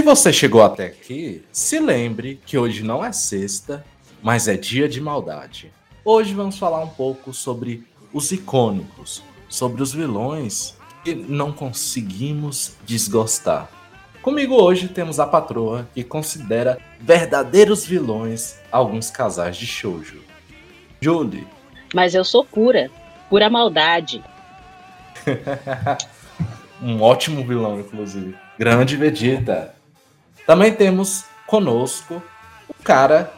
Se você chegou até aqui, se lembre que hoje não é sexta, mas é dia de maldade. Hoje vamos falar um pouco sobre os icônicos, sobre os vilões que não conseguimos desgostar. Comigo hoje temos a patroa que considera verdadeiros vilões alguns casais de shoujo. Julie. Mas eu sou pura, pura maldade. um ótimo vilão, inclusive. Grande Vegeta. Também temos conosco o cara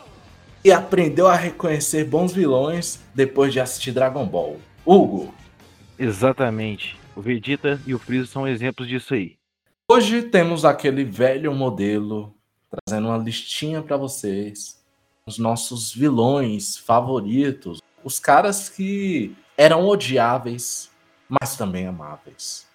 que aprendeu a reconhecer bons vilões depois de assistir Dragon Ball. Hugo. Exatamente. O Vegeta e o Freeza são exemplos disso aí. Hoje temos aquele velho modelo trazendo uma listinha para vocês, os nossos vilões favoritos, os caras que eram odiáveis, mas também amáveis.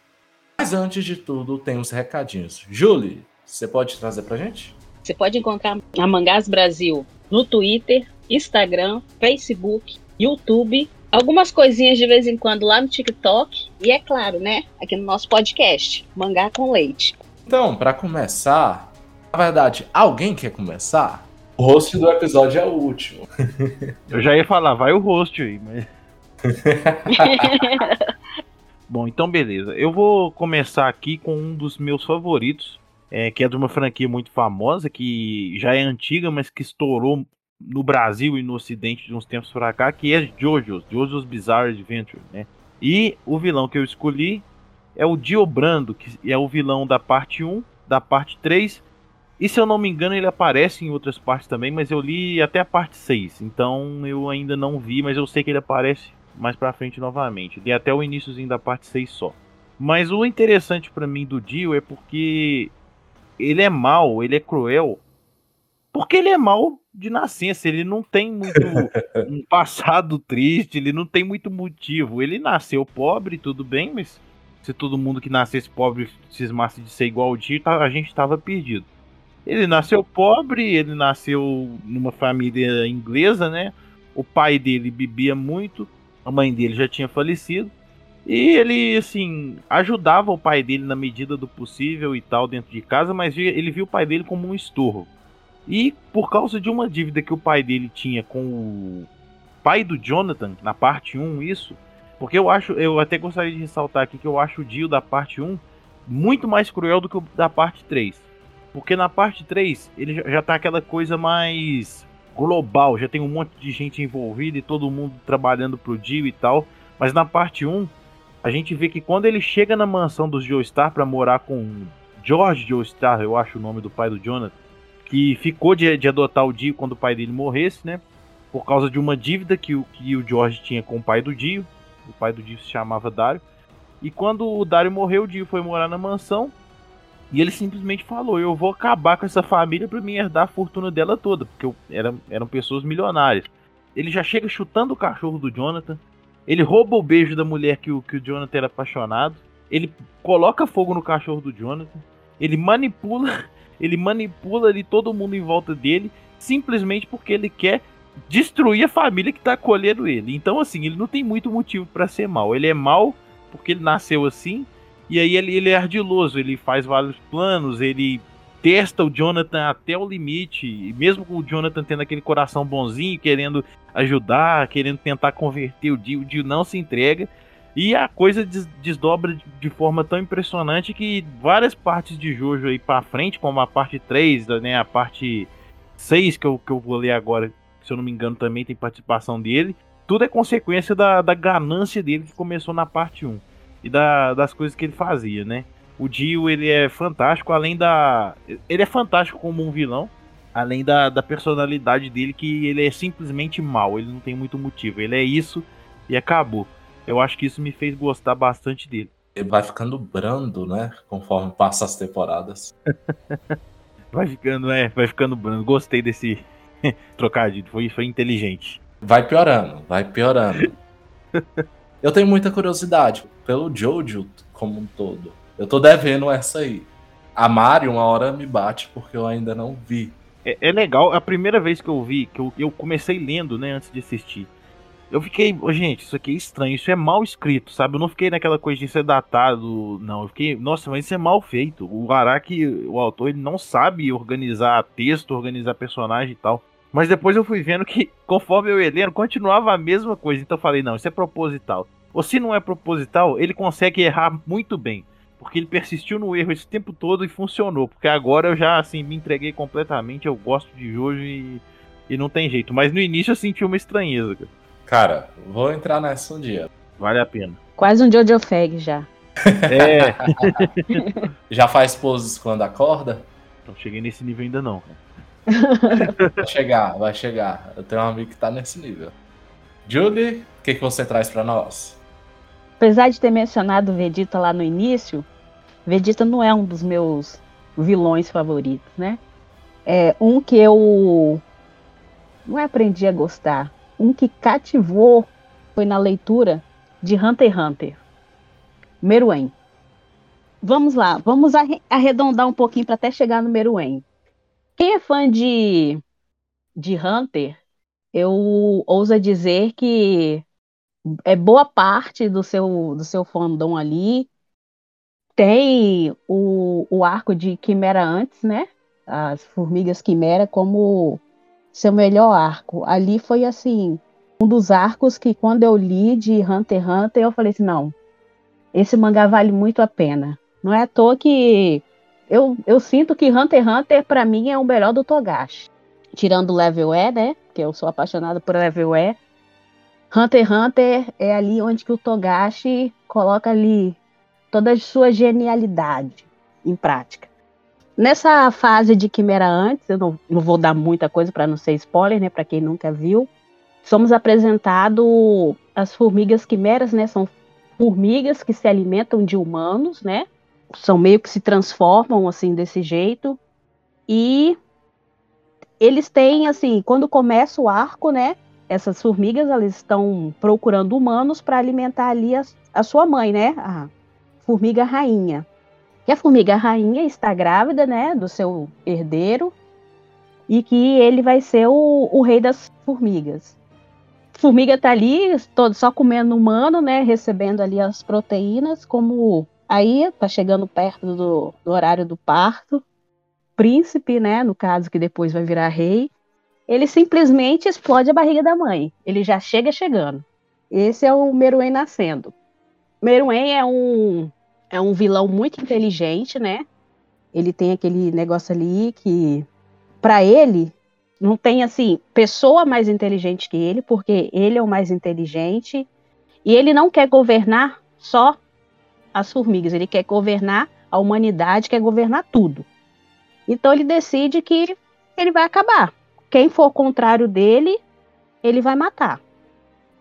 Mas antes de tudo, tem os recadinhos. Julie, você pode trazer pra gente? Você pode encontrar a Mangás Brasil no Twitter, Instagram, Facebook, YouTube algumas coisinhas de vez em quando lá no TikTok e é claro, né, aqui no nosso podcast, Mangá com Leite. Então, para começar, na verdade, alguém quer começar? O host do episódio é o último. Eu já ia falar, vai o host aí, mas Bom, então beleza. Eu vou começar aqui com um dos meus favoritos, é, que é de uma franquia muito famosa, que já é antiga, mas que estourou no Brasil e no Ocidente de uns tempos para cá, que é JoJo's, JoJo's Bizarre Adventure, né? E o vilão que eu escolhi é o Diobrando, que é o vilão da parte 1, da parte 3, e se eu não me engano ele aparece em outras partes também, mas eu li até a parte 6, então eu ainda não vi, mas eu sei que ele aparece mais pra frente novamente. Li até o iníciozinho da parte 6 só. Mas o interessante para mim do Dio é porque ele é mal, ele é cruel, porque ele é mal de nascença, ele não tem muito um passado triste, ele não tem muito motivo. Ele nasceu pobre, tudo bem, mas se todo mundo que nascesse pobre cismasse de ser igual ao Dio, tá, a gente estava perdido. Ele nasceu pobre, ele nasceu numa família inglesa, né? O pai dele bebia muito, a mãe dele já tinha falecido. E ele, assim, ajudava o pai dele na medida do possível e tal dentro de casa, mas ele viu o pai dele como um estorvo. E por causa de uma dívida que o pai dele tinha com o pai do Jonathan, na parte 1, isso. Porque eu acho, eu até gostaria de ressaltar aqui que eu acho o Dio da parte 1 muito mais cruel do que o da parte 3. Porque na parte 3 ele já, tá aquela coisa mais global, já tem um monte de gente envolvida e todo mundo trabalhando pro Dio e tal. Mas na parte 1, a gente vê que quando ele chega na mansão dos Joestar para morar com George Joestar, eu acho o nome do pai do Jonathan, que ficou de, de adotar o Dio quando o pai dele morresse, né? Por causa de uma dívida que o, que o George tinha com o pai do Dio. O pai do Dio se chamava Dario. E quando o Dario morreu, o Dio foi morar na mansão. E ele simplesmente falou: Eu vou acabar com essa família para me herdar a fortuna dela toda. Porque eu, eram, eram pessoas milionárias. Ele já chega chutando o cachorro do Jonathan. Ele rouba o beijo da mulher que o, que o Jonathan era apaixonado. Ele coloca fogo no cachorro do Jonathan. Ele manipula ele manipula ali todo mundo em volta dele, simplesmente porque ele quer destruir a família que tá acolhendo ele. Então, assim, ele não tem muito motivo para ser mal. Ele é mal porque ele nasceu assim, e aí ele, ele é ardiloso, ele faz vários planos, ele testa o Jonathan até o limite, e mesmo com o Jonathan tendo aquele coração bonzinho, querendo ajudar, querendo tentar converter o Dio, o Dio não se entrega. E a coisa des desdobra de forma tão impressionante que várias partes de Jojo aí pra frente, como a parte 3, né, a parte 6 que eu, que eu vou ler agora, se eu não me engano também tem participação dele, tudo é consequência da, da ganância dele que começou na parte 1 e da, das coisas que ele fazia, né? O Dio, ele é fantástico, além da... Ele é fantástico como um vilão, além da, da personalidade dele, que ele é simplesmente mal, ele não tem muito motivo, ele é isso e acabou eu acho que isso me fez gostar bastante dele. Ele vai ficando brando, né? Conforme passa as temporadas. vai ficando, é, vai ficando brando. Gostei desse trocadilho, foi, foi inteligente. Vai piorando, vai piorando. eu tenho muita curiosidade pelo Jojo como um todo. Eu tô devendo essa aí. A Mari uma hora me bate porque eu ainda não vi. É, é legal, a primeira vez que eu vi, que eu, eu comecei lendo, né, antes de assistir. Eu fiquei, gente, isso aqui é estranho, isso é mal escrito, sabe? Eu não fiquei naquela coisa de ser datado, não. Eu fiquei, nossa, mas isso é mal feito. O Araki, o autor, ele não sabe organizar texto, organizar personagem e tal. Mas depois eu fui vendo que, conforme eu lendo, continuava a mesma coisa. Então eu falei, não, isso é proposital. Ou se não é proposital, ele consegue errar muito bem. Porque ele persistiu no erro esse tempo todo e funcionou. Porque agora eu já, assim, me entreguei completamente. Eu gosto de Jojo e, e não tem jeito. Mas no início eu senti uma estranheza. Cara, vou entrar nessa um dia. Vale a pena. Quase um Jojo Fag já. É. Já faz poses quando acorda? não cheguei nesse nível ainda não. Vai chegar, vai chegar. Eu tenho um amigo que tá nesse nível. Julie, o que, que você traz pra nós? Apesar de ter mencionado Vegeta lá no início, Vegeta não é um dos meus vilões favoritos, né? É um que eu não aprendi a gostar. Um que cativou foi na leitura de Hunter x Hunter. Meruem. Vamos lá, vamos arre- arredondar um pouquinho para até chegar no Meruem. Quem é fã de, de Hunter, eu ouso dizer que é boa parte do seu, do seu fandom ali. Tem o, o arco de Quimera antes, né? As Formigas Quimera como seu melhor arco. Ali foi assim, um dos arcos que quando eu li de Hunter x Hunter, eu falei assim, não, esse mangá vale muito a pena. Não é à toa que eu, eu sinto que Hunter x Hunter pra mim é o melhor do Togashi. Tirando o Level E, né? Que eu sou apaixonada por Level E. Hunter x Hunter é ali onde que o Togashi coloca ali toda a sua genialidade em prática. Nessa fase de Quimera antes, eu não, não vou dar muita coisa para não ser spoiler, né? Para quem nunca viu, somos apresentados as formigas quimeras, né? São formigas que se alimentam de humanos, né? São meio que se transformam assim desse jeito e eles têm assim, quando começa o arco, né? Essas formigas elas estão procurando humanos para alimentar ali a, a sua mãe, né? A formiga rainha. E a formiga rainha está grávida, né, do seu herdeiro, e que ele vai ser o, o rei das formigas. Formiga tá ali, todo, só comendo humano, né, recebendo ali as proteínas, como aí tá chegando perto do, do horário do parto. Príncipe, né, no caso que depois vai virar rei, ele simplesmente explode a barriga da mãe. Ele já chega chegando. Esse é o Meruem nascendo. Meruem é um é um vilão muito inteligente, né? Ele tem aquele negócio ali que, para ele, não tem assim pessoa mais inteligente que ele, porque ele é o mais inteligente e ele não quer governar só as formigas, ele quer governar a humanidade, quer governar tudo. Então ele decide que ele vai acabar. Quem for contrário dele, ele vai matar.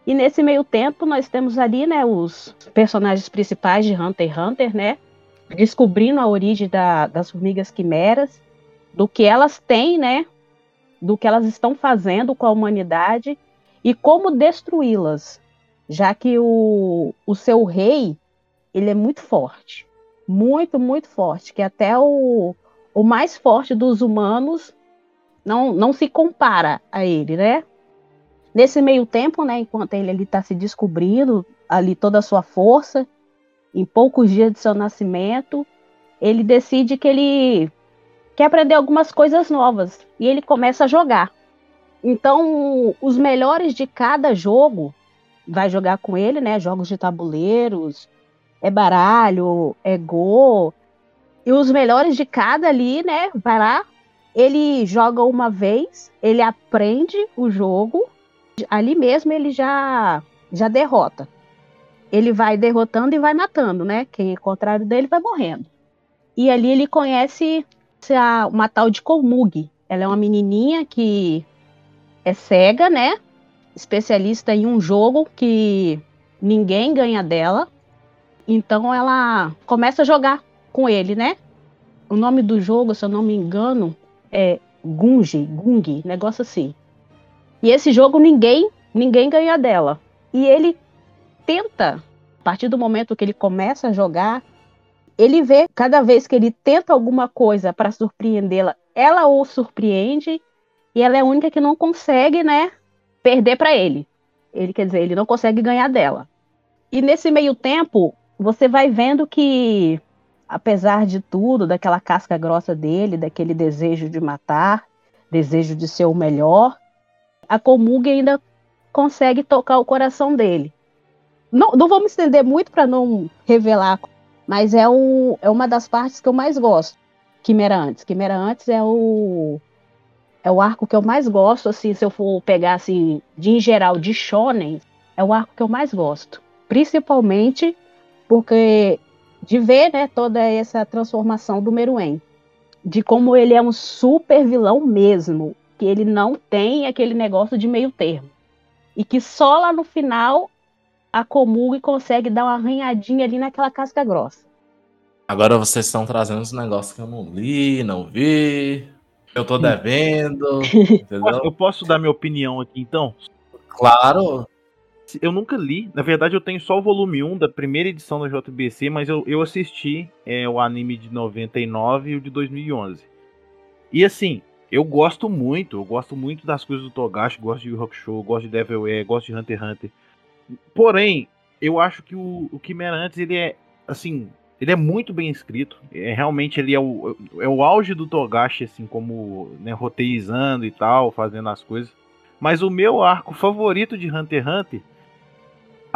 E nesse meio tempo nós temos ali, né, os personagens principais de Hunter x Hunter, né, descobrindo a origem da, das formigas quimeras, do que elas têm, né, do que elas estão fazendo com a humanidade e como destruí-las, já que o, o seu rei, ele é muito forte, muito, muito forte, que até o, o mais forte dos humanos não, não se compara a ele, né? Nesse meio tempo, né, enquanto ele está se descobrindo ali toda a sua força, em poucos dias de seu nascimento, ele decide que ele quer aprender algumas coisas novas e ele começa a jogar. Então, os melhores de cada jogo vai jogar com ele, né? Jogos de tabuleiros, é baralho, é go. E os melhores de cada ali, né? Vai lá, ele joga uma vez, ele aprende o jogo ali mesmo ele já já derrota. Ele vai derrotando e vai matando, né? Quem é contrário dele vai morrendo. E ali ele conhece uma tal de Kolmug. Ela é uma menininha que é cega, né? Especialista em um jogo que ninguém ganha dela. Então ela começa a jogar com ele, né? O nome do jogo, se eu não me engano, é Gungi, Gung, negócio assim. E esse jogo ninguém, ninguém ganha dela. E ele tenta, a partir do momento que ele começa a jogar, ele vê cada vez que ele tenta alguma coisa para surpreendê-la, ela o surpreende e ela é a única que não consegue, né, perder para ele. ele quer dizer, ele não consegue ganhar dela. E nesse meio tempo, você vai vendo que, apesar de tudo, daquela casca grossa dele, daquele desejo de matar, desejo de ser o melhor, a Komugi ainda consegue tocar o coração dele. Não, não vou me estender muito para não revelar, mas é, um, é uma das partes que eu mais gosto. Quimera Antes. Quimera Antes é o é o arco que eu mais gosto, assim, se eu for pegar assim, de em geral de shonen, é o arco que eu mais gosto, principalmente porque de ver, né, toda essa transformação do Meruem, de como ele é um super vilão mesmo, que ele não tem aquele negócio de meio termo. E que só lá no final a Komugi consegue dar uma arranhadinha ali naquela casca grossa. Agora vocês estão trazendo uns negócios que eu não li, não vi. Eu tô devendo. entendeu? Eu posso dar minha opinião aqui então? Claro. Eu nunca li. Na verdade, eu tenho só o volume 1 da primeira edição da JBC, mas eu, eu assisti é, o anime de 99 e o de 2011. E assim, eu gosto muito, eu gosto muito das coisas do Togashi, gosto de Rock Show, gosto de Devil Air, gosto de Hunter x Hunter. Porém, eu acho que o, o Chimera antes ele é assim, ele é muito bem escrito. É, realmente ele é o, é o auge do Togashi, assim, como né, roteirizando e tal, fazendo as coisas. Mas o meu arco favorito de Hunter x Hunter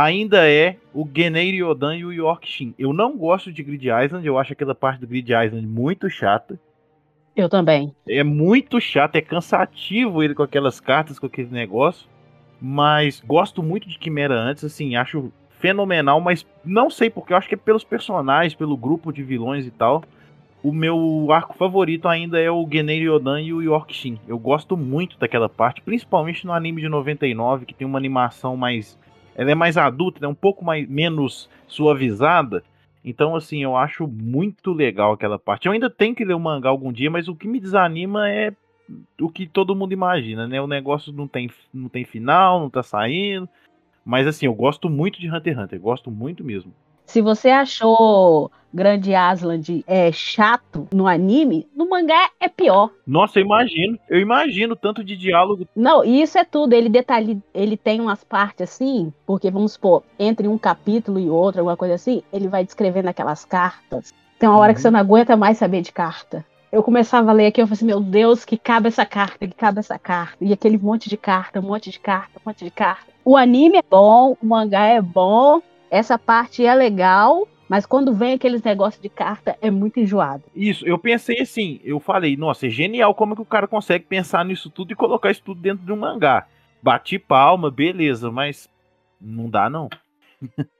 ainda é o Genei Ryodan e o Yorkshin. Eu não gosto de Grid Island, eu acho aquela parte do Grid Island muito chata. Eu também. É muito chato, é cansativo ele com aquelas cartas, com aquele negócio. Mas gosto muito de Quimera antes, assim, acho fenomenal, mas não sei porque, eu acho que é pelos personagens, pelo grupo de vilões e tal. O meu arco favorito ainda é o Genei Yodan e o Yorkshin. Eu gosto muito daquela parte, principalmente no anime de 99, que tem uma animação mais. Ela é mais adulta, é um pouco mais menos suavizada. Então, assim, eu acho muito legal aquela parte. Eu ainda tenho que ler o mangá algum dia, mas o que me desanima é o que todo mundo imagina, né? O negócio não tem, não tem final, não tá saindo. Mas assim, eu gosto muito de Hunter x Hunter, gosto muito mesmo. Se você achou Grande Asland é chato no anime, no mangá é pior. Nossa, eu imagino. Eu imagino tanto de diálogo. Não, e isso é tudo. Ele detalhe, ele tem umas partes assim, porque vamos supor, entre um capítulo e outro, alguma coisa assim, ele vai descrevendo aquelas cartas. Tem uma hora uhum. que você não aguenta mais saber de carta. Eu começava a ler aqui, eu falei assim, meu Deus, que cabe essa carta, que cabe essa carta. E aquele monte de carta, um monte de carta, um monte de carta. O anime é bom, o mangá é bom, essa parte é legal, mas quando vem aqueles negócios de carta, é muito enjoado. Isso, eu pensei assim, eu falei, nossa, é genial como que o cara consegue pensar nisso tudo e colocar isso tudo dentro de um mangá. Bati palma, beleza, mas não dá não.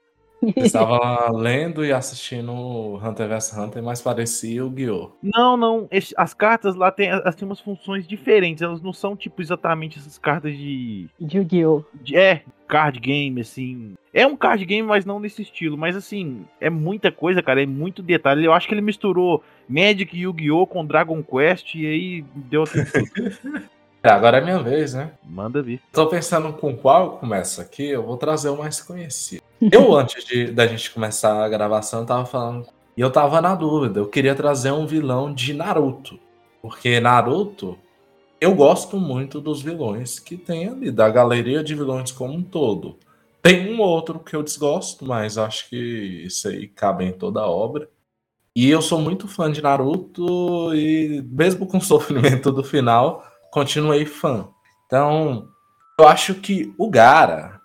estava lendo e assistindo Hunter vs Hunter, mas parecia o Guiô. Não, não. As cartas lá têm, elas têm umas funções diferentes. Elas não são, tipo, exatamente essas cartas de. De Yu-Gi-Oh! É, card game, assim. É um card game, mas não nesse estilo. Mas, assim, é muita coisa, cara. É muito detalhe. Eu acho que ele misturou Magic e Yu-Gi-Oh! com Dragon Quest e aí deu aquilo tudo. É, agora é minha vez, né? Manda vir. Tô pensando com qual eu começo aqui, eu vou trazer o mais conhecido. Eu, antes de, da gente começar a gravação, tava falando. E eu tava na dúvida, eu queria trazer um vilão de Naruto. Porque Naruto, eu gosto muito dos vilões que tem ali, da galeria de vilões como um todo. Tem um outro que eu desgosto, mas acho que isso aí cabe em toda a obra. E eu sou muito fã de Naruto e mesmo com o sofrimento do final, continuei fã. Então, eu acho que o Gara,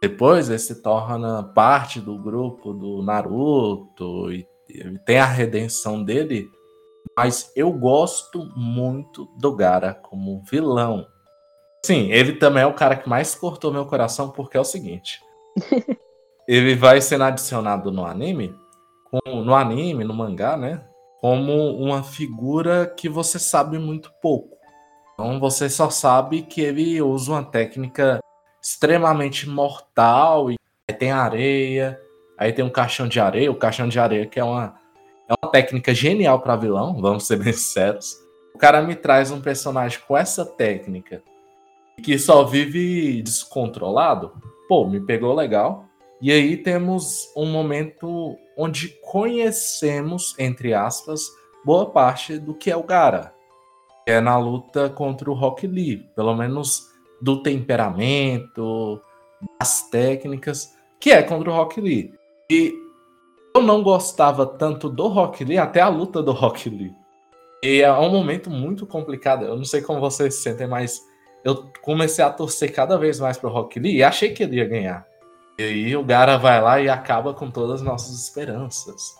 depois ele se torna parte do grupo do Naruto e tem a redenção dele, mas eu gosto muito do Gara como vilão. Sim, ele também é o cara que mais cortou meu coração porque é o seguinte. ele vai sendo adicionado no anime, no anime, no mangá, né? Como uma figura que você sabe muito pouco. Então você só sabe que ele usa uma técnica extremamente mortal e aí tem areia, aí tem um caixão de areia, o caixão de areia que é uma, é uma técnica genial para vilão, vamos ser bem sinceros. O cara me traz um personagem com essa técnica que só vive descontrolado, pô, me pegou legal. E aí temos um momento onde conhecemos, entre aspas, boa parte do que é o Gara que é na luta contra o Rock Lee, pelo menos do temperamento, das técnicas, que é contra o Rock Lee. E eu não gostava tanto do Rock Lee até a luta do Rock Lee. E é um momento muito complicado. Eu não sei como vocês se sentem, mas eu comecei a torcer cada vez mais pro Rock Lee e achei que ele ia ganhar. E aí o Gara vai lá e acaba com todas as nossas esperanças.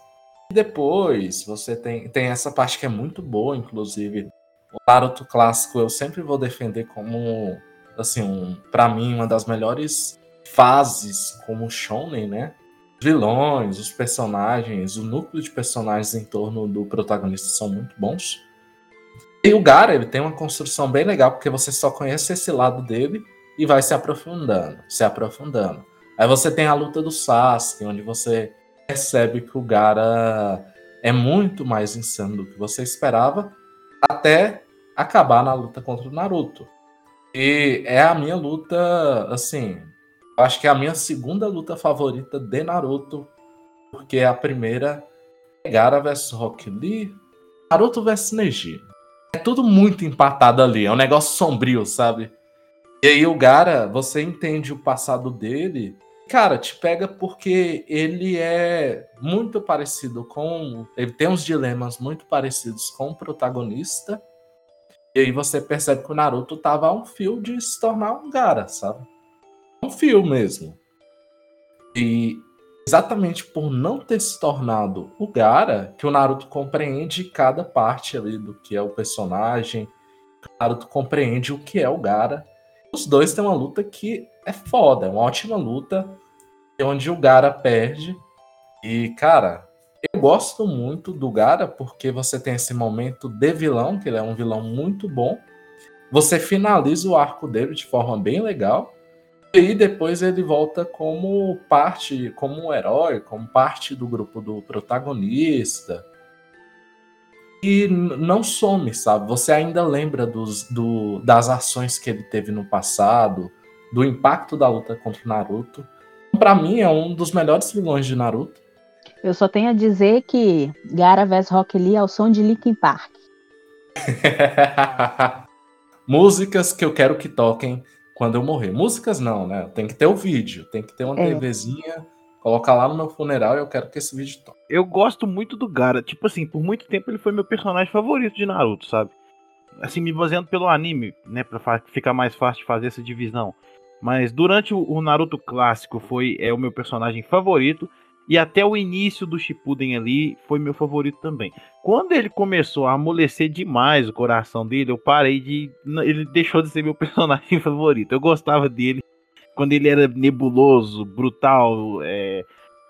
E depois você tem, tem essa parte que é muito boa, inclusive. O Naruto clássico eu sempre vou defender como, assim, um, para mim, uma das melhores fases como shonen, né? vilões, os personagens, o núcleo de personagens em torno do protagonista são muito bons. E o Gara, ele tem uma construção bem legal, porque você só conhece esse lado dele e vai se aprofundando, se aprofundando. Aí você tem a luta do Sasuke, onde você percebe que o Gara é muito mais insano do que você esperava, até acabar na luta contra o Naruto. E é a minha luta, assim, acho que é a minha segunda luta favorita de Naruto, porque a primeira é Gara vs Rock Lee, Naruto vs Neji. É tudo muito empatado ali, é um negócio sombrio, sabe? E aí o Gara, você entende o passado dele Cara, te pega porque ele é muito parecido com. Ele tem uns dilemas muito parecidos com o protagonista. E aí você percebe que o Naruto tava a um fio de se tornar um Gara, sabe? Um fio mesmo. E exatamente por não ter se tornado o Gara, que o Naruto compreende cada parte ali do que é o personagem. O Naruto compreende o que é o Gara. Os dois têm uma luta que é foda, é uma ótima luta, onde o Gara perde. E, cara, gosto muito do Gara porque você tem esse momento de vilão, que ele é um vilão muito bom. Você finaliza o arco dele de forma bem legal. E depois ele volta como parte, como um herói, como parte do grupo do protagonista. E não some, sabe? Você ainda lembra dos, do, das ações que ele teve no passado, do impacto da luta contra o Naruto. Para mim, é um dos melhores vilões de Naruto. Eu só tenho a dizer que Gara vs Rock Lee é o som de Linkin Park. Músicas que eu quero que toquem quando eu morrer. Músicas não, né? Tem que ter o vídeo, tem que ter uma é. TVzinha, colocar lá no meu funeral e eu quero que esse vídeo toque. Eu gosto muito do Gara. Tipo assim, por muito tempo ele foi meu personagem favorito de Naruto, sabe? Assim, me baseando pelo anime, né? Pra ficar mais fácil de fazer essa divisão. Mas durante o Naruto clássico foi é o meu personagem favorito. E até o início do Shippuden ali foi meu favorito também. Quando ele começou a amolecer demais o coração dele, eu parei de. Ele deixou de ser meu personagem favorito. Eu gostava dele quando ele era nebuloso, brutal, é,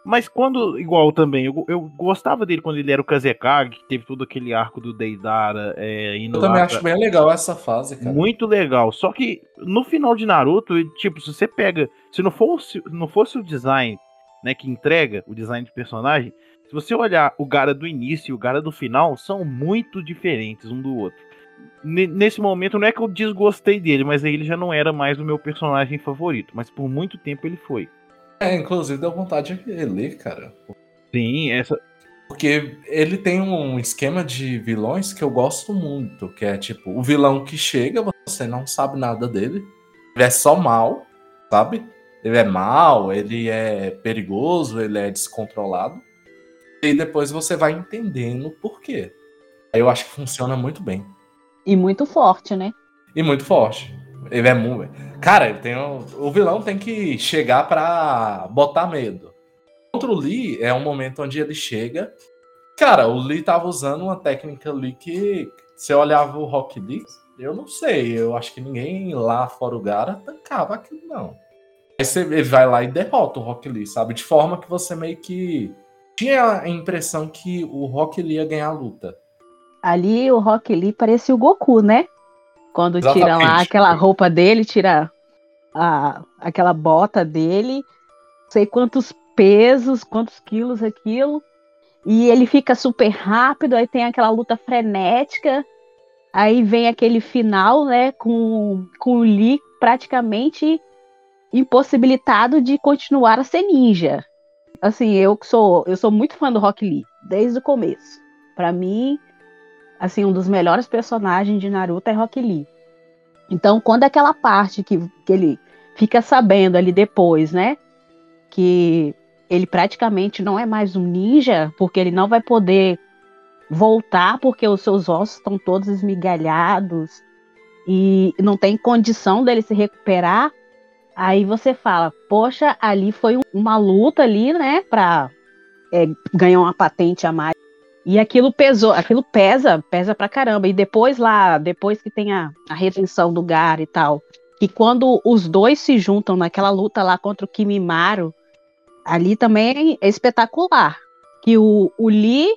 mas quando, igual também, eu, eu gostava dele quando ele era o Kazekage, que teve todo aquele arco do Deidara. É, eu também acho bem legal essa fase, cara. Muito legal. Só que no final de Naruto, tipo, se você pega. Se não fosse, não fosse o design, né, que entrega o design de personagem, se você olhar o Gara do início e o Gara do final, são muito diferentes um do outro. N nesse momento, não é que eu desgostei dele, mas ele já não era mais o meu personagem favorito. Mas por muito tempo ele foi. É, inclusive deu vontade de ler, cara. Sim, essa. Porque ele tem um esquema de vilões que eu gosto muito, que é tipo, o vilão que chega, você não sabe nada dele. Ele é só mal, sabe? Ele é mal, ele é perigoso, ele é descontrolado. E depois você vai entendendo por quê. Aí eu acho que funciona muito bem. E muito forte, né? E muito forte. Ele é muito. Cara, ele tem um... o vilão tem que chegar pra botar medo. Contra o Lee é um momento onde ele chega. Cara, o Lee tava usando uma técnica ali que você olhava o Rock Lee, eu não sei, eu acho que ninguém lá fora o Gara tancava aquilo, não. Aí você vai lá e derrota o Rock Lee, sabe? De forma que você meio que tinha a impressão que o Rock Lee ia ganhar a luta. Ali o Rock Lee parecia o Goku, né? Quando Exatamente. tira lá aquela roupa dele, tira a, aquela bota dele, sei quantos pesos, quantos quilos aquilo. E ele fica super rápido, aí tem aquela luta frenética. Aí vem aquele final, né, com, com o Lee praticamente impossibilitado de continuar a ser ninja. Assim, eu sou, eu sou muito fã do Rock Lee, desde o começo. Para mim, assim, um dos melhores personagens de Naruto é Rock Lee. Então, quando aquela parte que, que ele fica sabendo ali depois, né? Que ele praticamente não é mais um ninja, porque ele não vai poder voltar porque os seus ossos estão todos esmigalhados e não tem condição dele se recuperar. Aí você fala, poxa, ali foi uma luta ali, né, para é, ganhar uma patente a mais. E aquilo pesou, aquilo pesa, pesa pra caramba. E depois lá, depois que tem a, a retenção do Gar e tal, que quando os dois se juntam naquela luta lá contra o Kimimaro, ali também é espetacular. Que o, o Lee,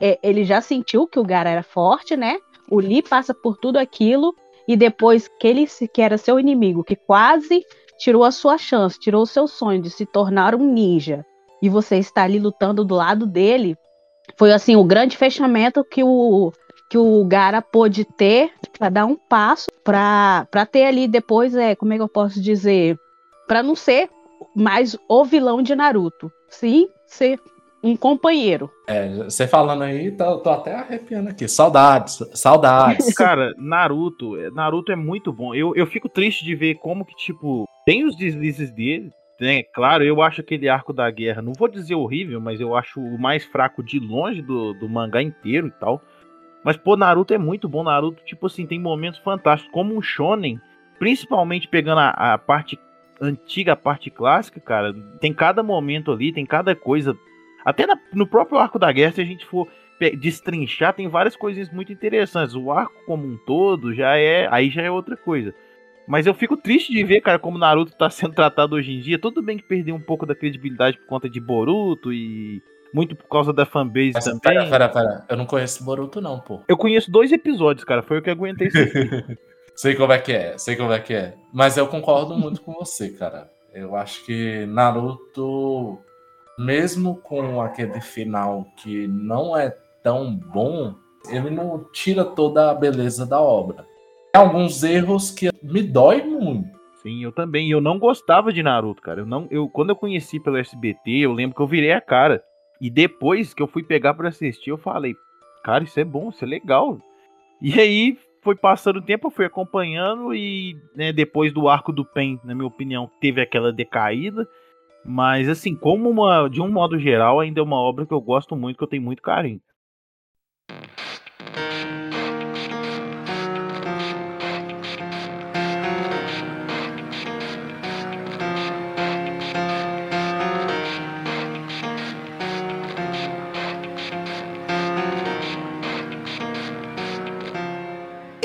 é, ele já sentiu que o Gar era forte, né? O Lee passa por tudo aquilo e depois que ele que era seu inimigo, que quase tirou a sua chance, tirou o seu sonho de se tornar um ninja, e você está ali lutando do lado dele, foi assim o grande fechamento que o que o Gara pôde ter para dar um passo para ter ali depois é como é que eu posso dizer para não ser mais o vilão de Naruto, sim ser um companheiro. É, você falando aí, tô, tô, até arrepiando aqui. Saudades, saudades. Cara, Naruto, Naruto é muito bom. Eu, eu fico triste de ver como que, tipo, tem os deslizes dele, né? Claro, eu acho aquele arco da guerra, não vou dizer horrível, mas eu acho o mais fraco de longe do, do mangá inteiro e tal. Mas, pô, Naruto é muito bom. Naruto, tipo assim, tem momentos fantásticos. Como um shonen, principalmente pegando a, a parte antiga, a parte clássica, cara, tem cada momento ali, tem cada coisa até na, no próprio arco da guerra, se a gente for destrinchar, tem várias coisinhas muito interessantes. O arco como um todo já é. Aí já é outra coisa. Mas eu fico triste de ver, cara, como Naruto tá sendo tratado hoje em dia. Tudo bem que perdeu um pouco da credibilidade por conta de Boruto e muito por causa da fanbase Mas, também. Pera, pera, pera. Eu não conheço Boruto, não, pô. Eu conheço dois episódios, cara. Foi o que aguentei sei como é que é, sei como é que é. Mas eu concordo muito com você, cara. Eu acho que Naruto mesmo com aquele final que não é tão bom, ele não tira toda a beleza da obra. Alguns erros que me dói muito. Sim, eu também. Eu não gostava de Naruto, cara. Eu não, eu quando eu conheci pelo SBT, eu lembro que eu virei a cara. E depois que eu fui pegar para assistir, eu falei, cara, isso é bom, isso é legal. E aí foi passando o tempo, eu fui acompanhando e né, depois do arco do Pen, na minha opinião, teve aquela decaída. Mas, assim, como uma, de um modo geral, ainda é uma obra que eu gosto muito, que eu tenho muito carinho.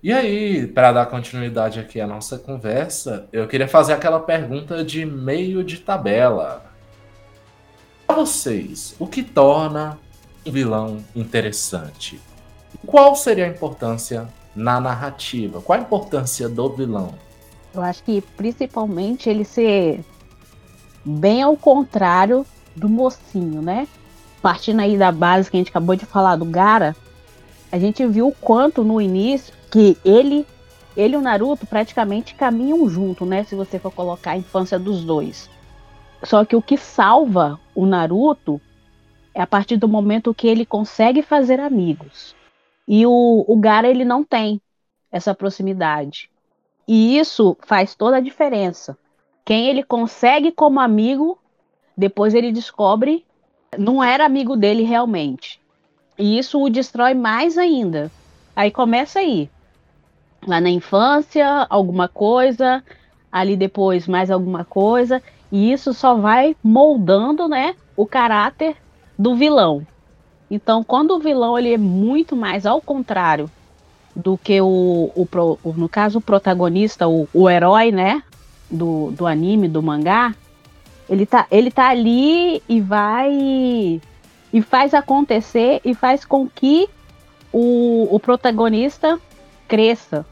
E aí, para dar continuidade aqui à nossa conversa, eu queria fazer aquela pergunta de meio de tabela. Para vocês, o que torna um vilão interessante? Qual seria a importância na narrativa? Qual a importância do vilão? Eu acho que principalmente ele ser bem ao contrário do mocinho, né? Partindo aí da base que a gente acabou de falar do Gara, a gente viu o quanto no início que ele ele e o Naruto praticamente caminham junto, né? Se você for colocar a infância dos dois. Só que o que salva o Naruto é a partir do momento que ele consegue fazer amigos. E o, o Gara ele não tem essa proximidade. E isso faz toda a diferença. Quem ele consegue como amigo, depois ele descobre não era amigo dele realmente. E isso o destrói mais ainda. Aí começa aí lá na infância, alguma coisa, ali depois mais alguma coisa, e isso só vai moldando, né, o caráter do vilão. Então, quando o vilão ele é muito mais ao contrário do que o, o, o no caso o protagonista, o, o herói, né, do, do anime, do mangá, ele tá, ele tá ali e vai e faz acontecer e faz com que o, o protagonista cresça.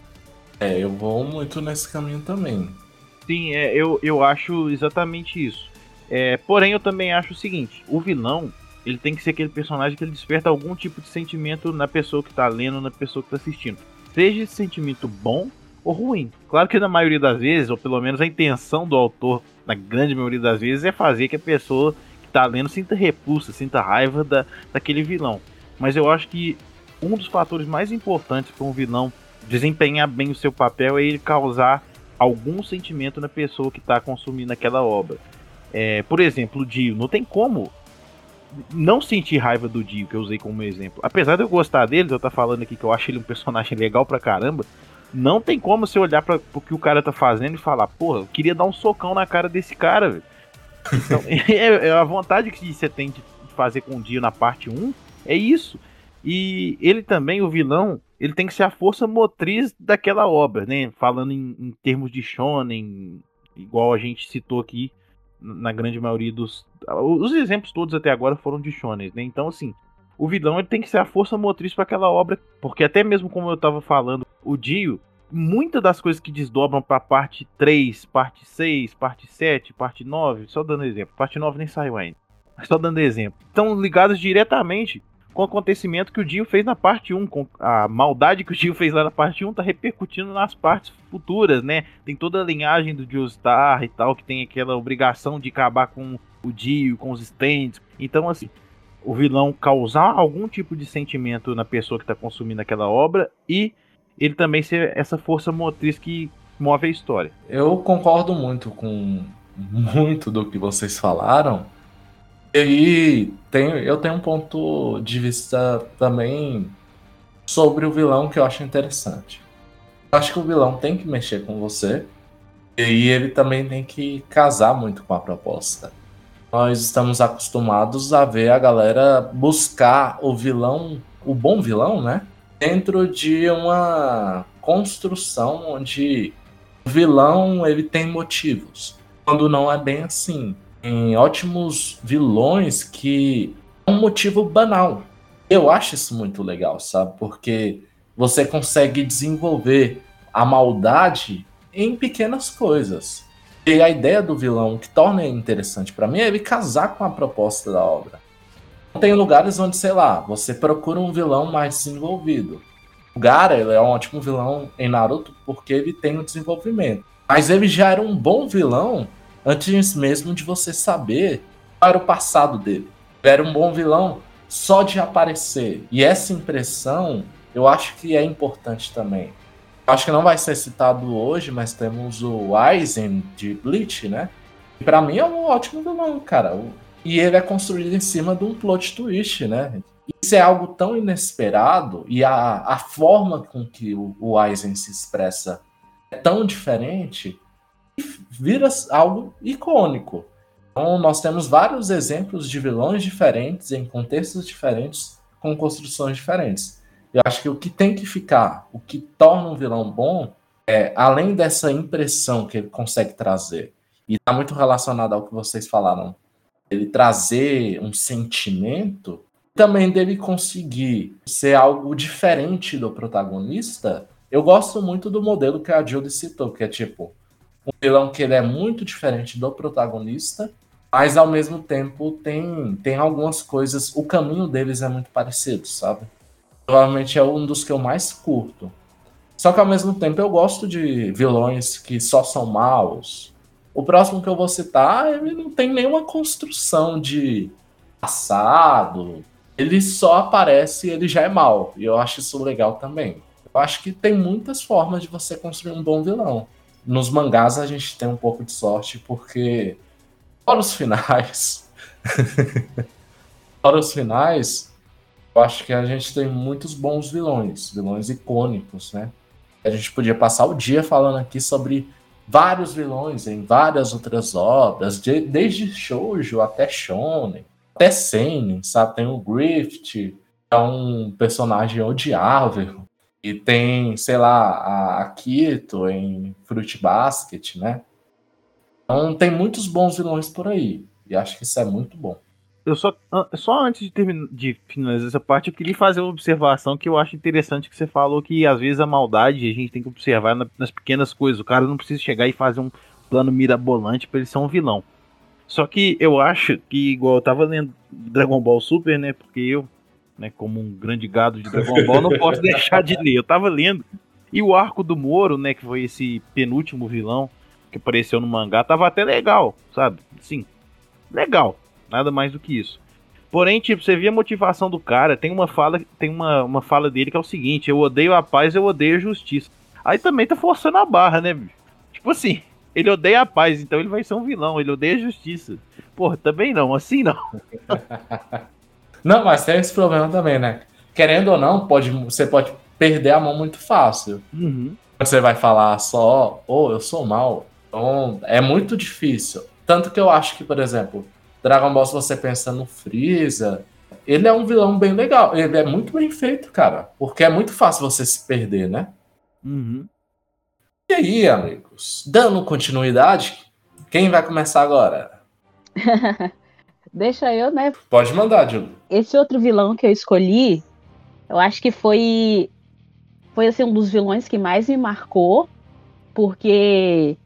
É, eu vou muito nesse caminho também. Sim, é, eu, eu acho exatamente isso. É, porém, eu também acho o seguinte: o vilão ele tem que ser aquele personagem que ele desperta algum tipo de sentimento na pessoa que tá lendo, na pessoa que tá assistindo. Seja esse sentimento bom ou ruim. Claro que na maioria das vezes, ou pelo menos a intenção do autor, na grande maioria das vezes, é fazer que a pessoa tá lendo sinta repulsa, sinta raiva da, daquele vilão. Mas eu acho que um dos fatores mais importantes para um vilão desempenhar bem o seu papel é ele causar algum sentimento na pessoa que está consumindo aquela obra. É, por exemplo, o Dio, não tem como não sentir raiva do Dio, que eu usei como exemplo. Apesar de eu gostar dele, eu tá falando aqui que eu acho ele um personagem legal pra caramba, não tem como você olhar para o que o cara tá fazendo e falar, porra, eu queria dar um socão na cara desse cara, velho. Então, é, é, a vontade que você tem de fazer com o Dio na parte 1 é isso. E ele também, o vilão, ele tem que ser a força motriz daquela obra, né? Falando em, em termos de shonen, igual a gente citou aqui na grande maioria dos os exemplos todos até agora foram de shonen, né? Então assim, o vilão ele tem que ser a força motriz para aquela obra, porque até mesmo como eu estava falando, o Dio, muitas das coisas que desdobram para parte 3, parte 6, parte 7, parte 9, só dando exemplo, parte 9 nem saiu ainda. Mas só dando exemplo. Estão ligados diretamente com o acontecimento que o Dio fez na parte 1, com a maldade que o Dio fez lá na parte 1 tá repercutindo nas partes futuras, né? Tem toda a linhagem do Dio Star e tal, que tem aquela obrigação de acabar com o Dio, com os stands. Então, assim, o vilão causar algum tipo de sentimento na pessoa que está consumindo aquela obra e ele também ser essa força motriz que move a história. Eu concordo muito com muito do que vocês falaram. E tenho, eu tenho um ponto de vista também sobre o vilão que eu acho interessante. Eu acho que o vilão tem que mexer com você. E ele também tem que casar muito com a proposta. Nós estamos acostumados a ver a galera buscar o vilão, o bom vilão, né? Dentro de uma construção onde o vilão ele tem motivos. Quando não é bem assim em ótimos vilões que é um motivo banal. Eu acho isso muito legal, sabe? Porque você consegue desenvolver a maldade em pequenas coisas. E a ideia do vilão que torna interessante para mim é ele casar com a proposta da obra. Tem lugares onde, sei lá, você procura um vilão mais desenvolvido. O Gara ele é um ótimo vilão em Naruto porque ele tem um desenvolvimento. Mas ele já era um bom vilão antes mesmo de você saber qual era o passado dele. Ele era um bom vilão só de aparecer. E essa impressão eu acho que é importante também. Acho que não vai ser citado hoje, mas temos o Aizen de Bleach, né? E pra mim é um ótimo vilão, cara. E ele é construído em cima de um plot twist, né? Isso é algo tão inesperado e a, a forma com que o, o Aizen se expressa é tão diferente vira algo icônico. Então, nós temos vários exemplos de vilões diferentes, em contextos diferentes, com construções diferentes. Eu acho que o que tem que ficar, o que torna um vilão bom, é além dessa impressão que ele consegue trazer, e está muito relacionado ao que vocês falaram, ele trazer um sentimento, também dele conseguir ser algo diferente do protagonista. Eu gosto muito do modelo que a Judy citou, que é tipo, um vilão que ele é muito diferente do protagonista, mas ao mesmo tempo tem, tem algumas coisas, o caminho deles é muito parecido, sabe? Provavelmente é um dos que eu mais curto. Só que ao mesmo tempo eu gosto de vilões que só são maus. O próximo que eu vou citar, ele não tem nenhuma construção de passado. Ele só aparece e ele já é mal. E eu acho isso legal também. Eu acho que tem muitas formas de você construir um bom vilão nos mangás a gente tem um pouco de sorte, porque para os finais. para os finais, eu acho que a gente tem muitos bons vilões, vilões icônicos, né? A gente podia passar o dia falando aqui sobre vários vilões em várias outras obras, de, desde shoujo até shonen, até seinen, sabe? Tem o Grift, é um personagem odiável, e tem, sei lá, a, a Kito em Fruit Basket, né? Então tem muitos bons vilões por aí. E acho que isso é muito bom. Eu só, só antes de, terminar, de finalizar essa parte, eu queria fazer uma observação que eu acho interessante que você falou que às vezes a maldade a gente tem que observar na, nas pequenas coisas. O cara não precisa chegar e fazer um plano mirabolante para ele ser um vilão. Só que eu acho que, igual eu tava lendo Dragon Ball Super, né? Porque eu, né, como um grande gado de Dragon Ball, não posso deixar de ler. Eu tava lendo. E o arco do Moro, né? Que foi esse penúltimo vilão que apareceu no mangá, tava até legal, sabe? Sim, legal. Nada mais do que isso. Porém, tipo, você vê a motivação do cara, tem uma fala, tem uma, uma fala dele que é o seguinte: eu odeio a paz, eu odeio a justiça. Aí também tá forçando a barra, né, bicho? Tipo assim, ele odeia a paz, então ele vai ser um vilão, ele odeia a justiça. Porra, também não, assim não. não, mas tem esse problema também, né? Querendo ou não, pode, você pode perder a mão muito fácil. Uhum. Você vai falar só, ou oh, eu sou mal. Então, é muito difícil. Tanto que eu acho que, por exemplo, Dragon Ball, se você pensa no Freeza, ele é um vilão bem legal. Ele é muito bem feito, cara. Porque é muito fácil você se perder, né? Uhum. E aí, amigos? Dando continuidade, quem vai começar agora? Deixa eu, né? Pode mandar, Júlio. Esse outro vilão que eu escolhi, eu acho que foi foi assim um dos vilões que mais me marcou, porque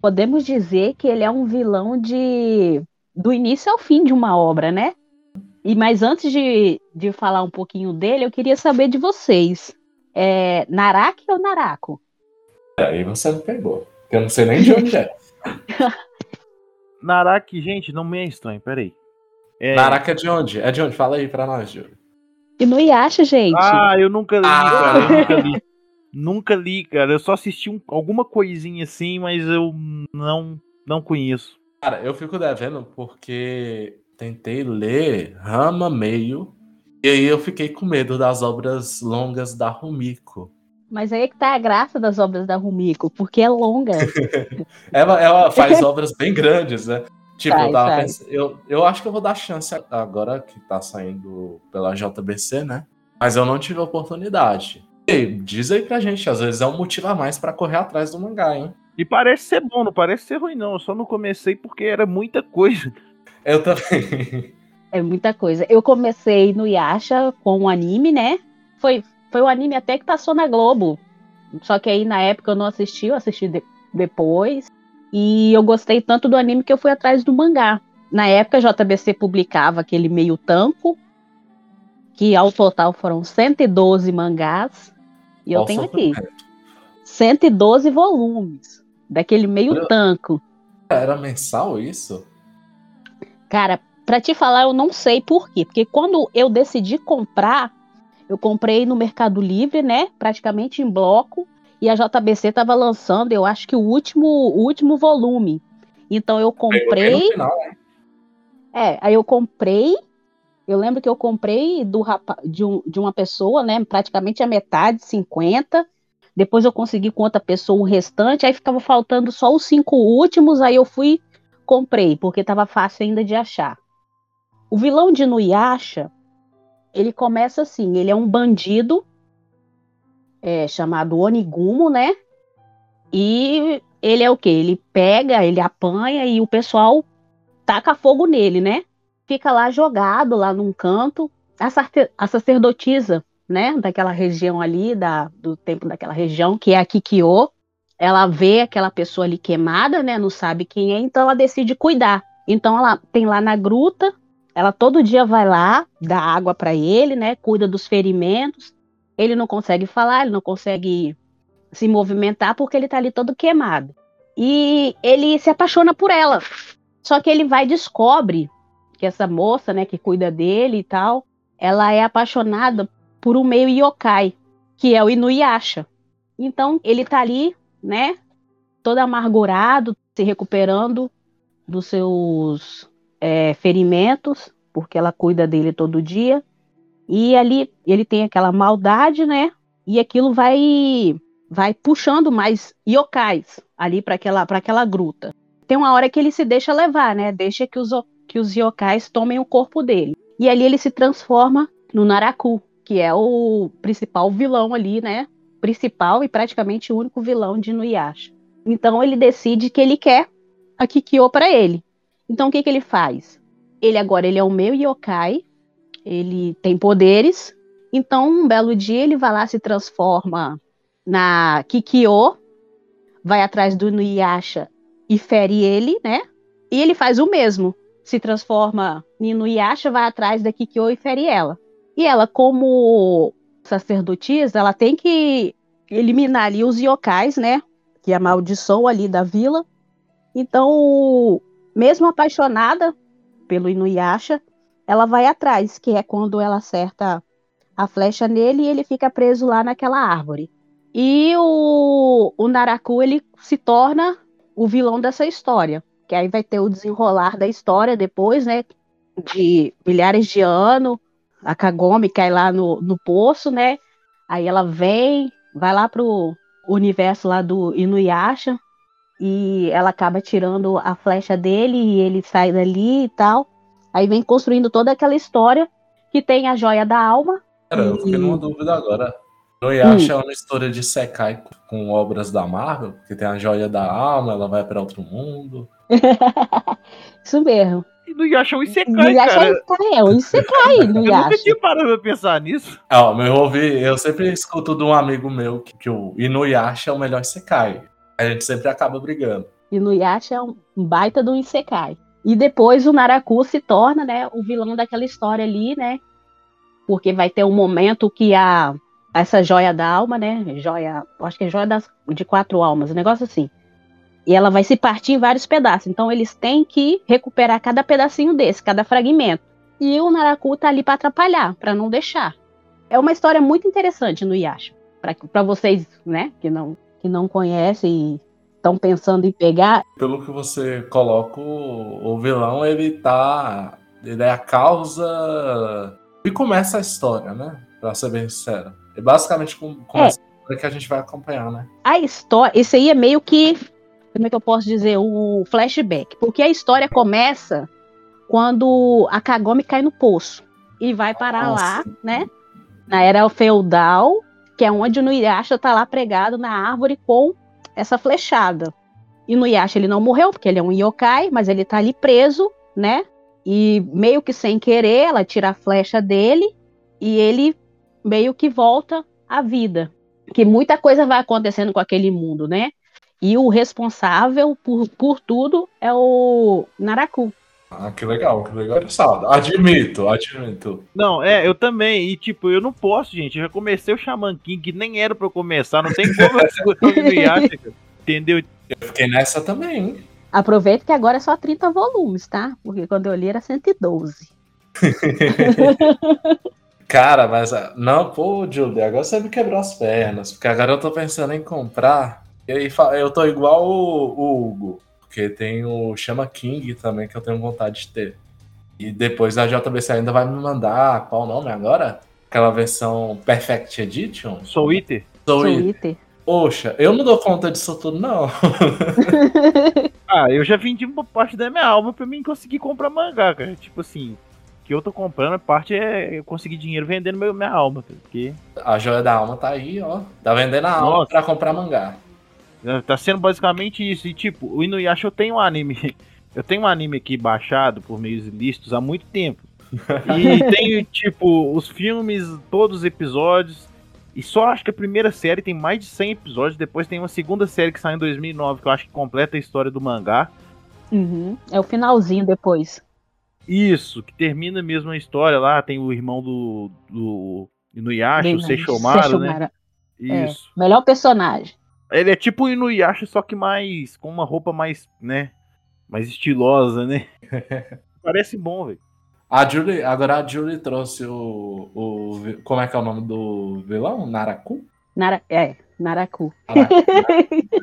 podemos dizer que ele é um vilão de do início ao fim de uma obra, né? E mas antes de, de falar um pouquinho dele, eu queria saber de vocês. É Naraki ou Narako? Aí você não pegou. Eu não sei nem de onde é. Naraki, gente, não me é estranho, peraí. É... Naraki é de onde? É de onde? Fala aí pra nós, Júlio. E no Yasha, gente. Ah, eu nunca li, ah. cara. Eu nunca li. nunca li, cara. Eu só assisti um, alguma coisinha assim, mas eu não, não conheço. Cara, eu fico devendo porque tentei ler Rama meio e aí eu fiquei com medo das obras longas da Rumiko. Mas aí é que tá a graça das obras da Rumiko, porque é longa. ela, ela faz obras bem grandes, né? Tipo, eu, tava pensando, eu, eu acho que eu vou dar chance agora que tá saindo pela JBC, né? Mas eu não tive oportunidade. E diz aí pra gente, às vezes é um motivo a mais para correr atrás do mangá, hein? E parece ser bom, não parece ser ruim, não. Eu só não comecei porque era muita coisa. Eu também. É muita coisa. Eu comecei no Yasha com um anime, né? Foi, foi um anime até que passou na Globo. Só que aí na época eu não assisti, eu assisti de, depois. E eu gostei tanto do anime que eu fui atrás do mangá. Na época a JBC publicava aquele meio tanco, que ao total foram 112 mangás. E eu tenho aqui. 112 volumes daquele meio eu... tanco. Era mensal isso? Cara, para te falar, eu não sei por quê. Porque quando eu decidi comprar, eu comprei no Mercado Livre, né? Praticamente em bloco. E a JBC estava lançando, eu acho que o último, o último volume. Então eu comprei. Final, né? É, aí eu comprei. Eu lembro que eu comprei do de, um, de uma pessoa, né? Praticamente a metade, 50. Depois eu consegui com outra pessoa o restante, aí ficava faltando só os cinco últimos, aí eu fui, comprei, porque estava fácil ainda de achar. O vilão de Nuyasha, ele começa assim, ele é um bandido é, chamado Onigumo, né? E ele é o que? Ele pega, ele apanha e o pessoal taca fogo nele, né? Fica lá jogado, lá num canto. A, a sacerdotisa né, daquela região ali, da, do tempo daquela região, que é a Kikyo, ela vê aquela pessoa ali queimada, né, não sabe quem é, então ela decide cuidar. Então ela tem lá na gruta, ela todo dia vai lá, dá água para ele, né, cuida dos ferimentos. Ele não consegue falar, ele não consegue se movimentar porque ele tá ali todo queimado. E ele se apaixona por ela. Só que ele vai e descobre que essa moça, né, que cuida dele e tal, ela é apaixonada por um meio yokai, que é o Inuyasha. Então ele tá ali, né, todo amargurado, se recuperando dos seus é, ferimentos, porque ela cuida dele todo dia. E ali ele tem aquela maldade, né? E aquilo vai vai puxando mais yokais ali para aquela para aquela gruta. Tem uma hora que ele se deixa levar, né? Deixa que os que os yokais tomem o corpo dele. E ali ele se transforma no Naraku, que é o principal vilão ali, né? Principal e praticamente o único vilão de Nuyasha. Então ele decide que ele quer a Kikyo para ele. Então o que, que ele faz? Ele agora ele é o meu yokai, ele tem poderes. Então um belo dia ele vai lá se transforma na Kikyo, vai atrás do Nuyasha e fere ele, né? E ele faz o mesmo. Se transforma em Inuyasha, vai atrás da Kikyo e fere ela. E ela, como sacerdotisa, ela tem que eliminar ali os yokais, né? Que a maldição ali da vila. Então, mesmo apaixonada pelo Inuyasha, ela vai atrás, que é quando ela acerta a flecha nele e ele fica preso lá naquela árvore. E o, o Naraku, ele se torna o vilão dessa história. Que aí vai ter o desenrolar da história depois, né? De milhares de anos. A Kagome cai lá no, no poço, né? Aí ela vem, vai lá pro universo lá do Inuyasha. E ela acaba tirando a flecha dele e ele sai dali e tal. Aí vem construindo toda aquela história que tem a joia da alma. Cara, eu fiquei numa dúvida agora. Inuyasha hum. é uma história de Sekai com obras da Marvel, que tem a joia da alma, ela vai para outro mundo. Isso mesmo. E no Yasha é um Isekai, Inuyasha cara. É um Isekai, no Eu nunca tinha parado pra pensar nisso. Ah, eu, ouvi, eu sempre escuto de um amigo meu que, que o Inuyasha é o melhor Isekai. A gente sempre acaba brigando. Inuyasha é um baita do Isekai. E depois o Naraku se torna, né, o vilão daquela história ali, né? Porque vai ter um momento que a essa joia da alma, né? Joia, acho que é joia das, de quatro almas, um negócio assim. E ela vai se partir em vários pedaços. Então eles têm que recuperar cada pedacinho desse, cada fragmento. E o Naraku tá ali para atrapalhar, para não deixar. É uma história muito interessante no Yasha. Para vocês, né, que não, que não conhecem e estão pensando em pegar. Pelo que você coloca, o, vilão, ele tá. Ele é a causa. E começa a história, né? Pra ser bem sincero. É basicamente com, é. essa história que a gente vai acompanhar, né? A história. Isso aí é meio que como é que eu posso dizer, o flashback. Porque a história começa quando a Kagome cai no poço e vai parar Nossa. lá, né? Na era feudal, que é onde o Nuyasha tá lá pregado na árvore com essa flechada. E o Nuyasha ele não morreu, porque ele é um yokai, mas ele tá ali preso, né? E meio que sem querer, ela tira a flecha dele e ele meio que volta à vida. Que muita coisa vai acontecendo com aquele mundo, né? E o responsável por, por tudo é o Naraku. Ah, que legal, que legal. Interessado. Admito, admito. Não, é, eu também. E tipo, eu não posso, gente. Eu já comecei o Shaman King, que nem era pra eu começar. Não tem como eu segurar o entendeu? Eu fiquei nessa também, hein? Aproveita que agora é só 30 volumes, tá? Porque quando eu li era 112. Cara, mas ah, não, pô, Julie, agora você me quebrou as pernas. Porque agora eu tô pensando em comprar eu tô igual o, o Hugo, porque tem o Chama King também que eu tenho vontade de ter. E depois a JBC ainda vai me mandar, qual o nome agora? Aquela versão Perfect Edition? Soul Eater? Soul Eater. Poxa, eu não dou conta disso tudo, não. ah, eu já vendi uma parte da minha alma pra mim conseguir comprar mangá, cara. Tipo assim, que eu tô comprando, a parte é eu conseguir dinheiro vendendo meu, minha alma. Porque... A joia da alma tá aí, ó. Tá vendendo a alma Nossa. pra comprar mangá. É, tá sendo basicamente isso. E tipo, o Inuyasha eu tenho um anime. Eu tenho um anime aqui baixado por meios ilícitos há muito tempo. E tenho, tipo, os filmes, todos os episódios. E só acho que a primeira série tem mais de 100 episódios. Depois tem uma segunda série que sai em 2009, que eu acho que completa a história do mangá. Uhum. É o finalzinho depois. Isso, que termina mesmo a história lá. Tem o irmão do, do Inuyasha, Bem, o Seixomaru, né? É, Isso. Melhor personagem. Ele é tipo o Inuyasha, só que mais. com uma roupa mais, né? Mais estilosa, né? Parece bom, velho. A Julie, agora a Julie trouxe o, o. Como é que é o nome do vilão? Naraku? Nara, é, Naraku.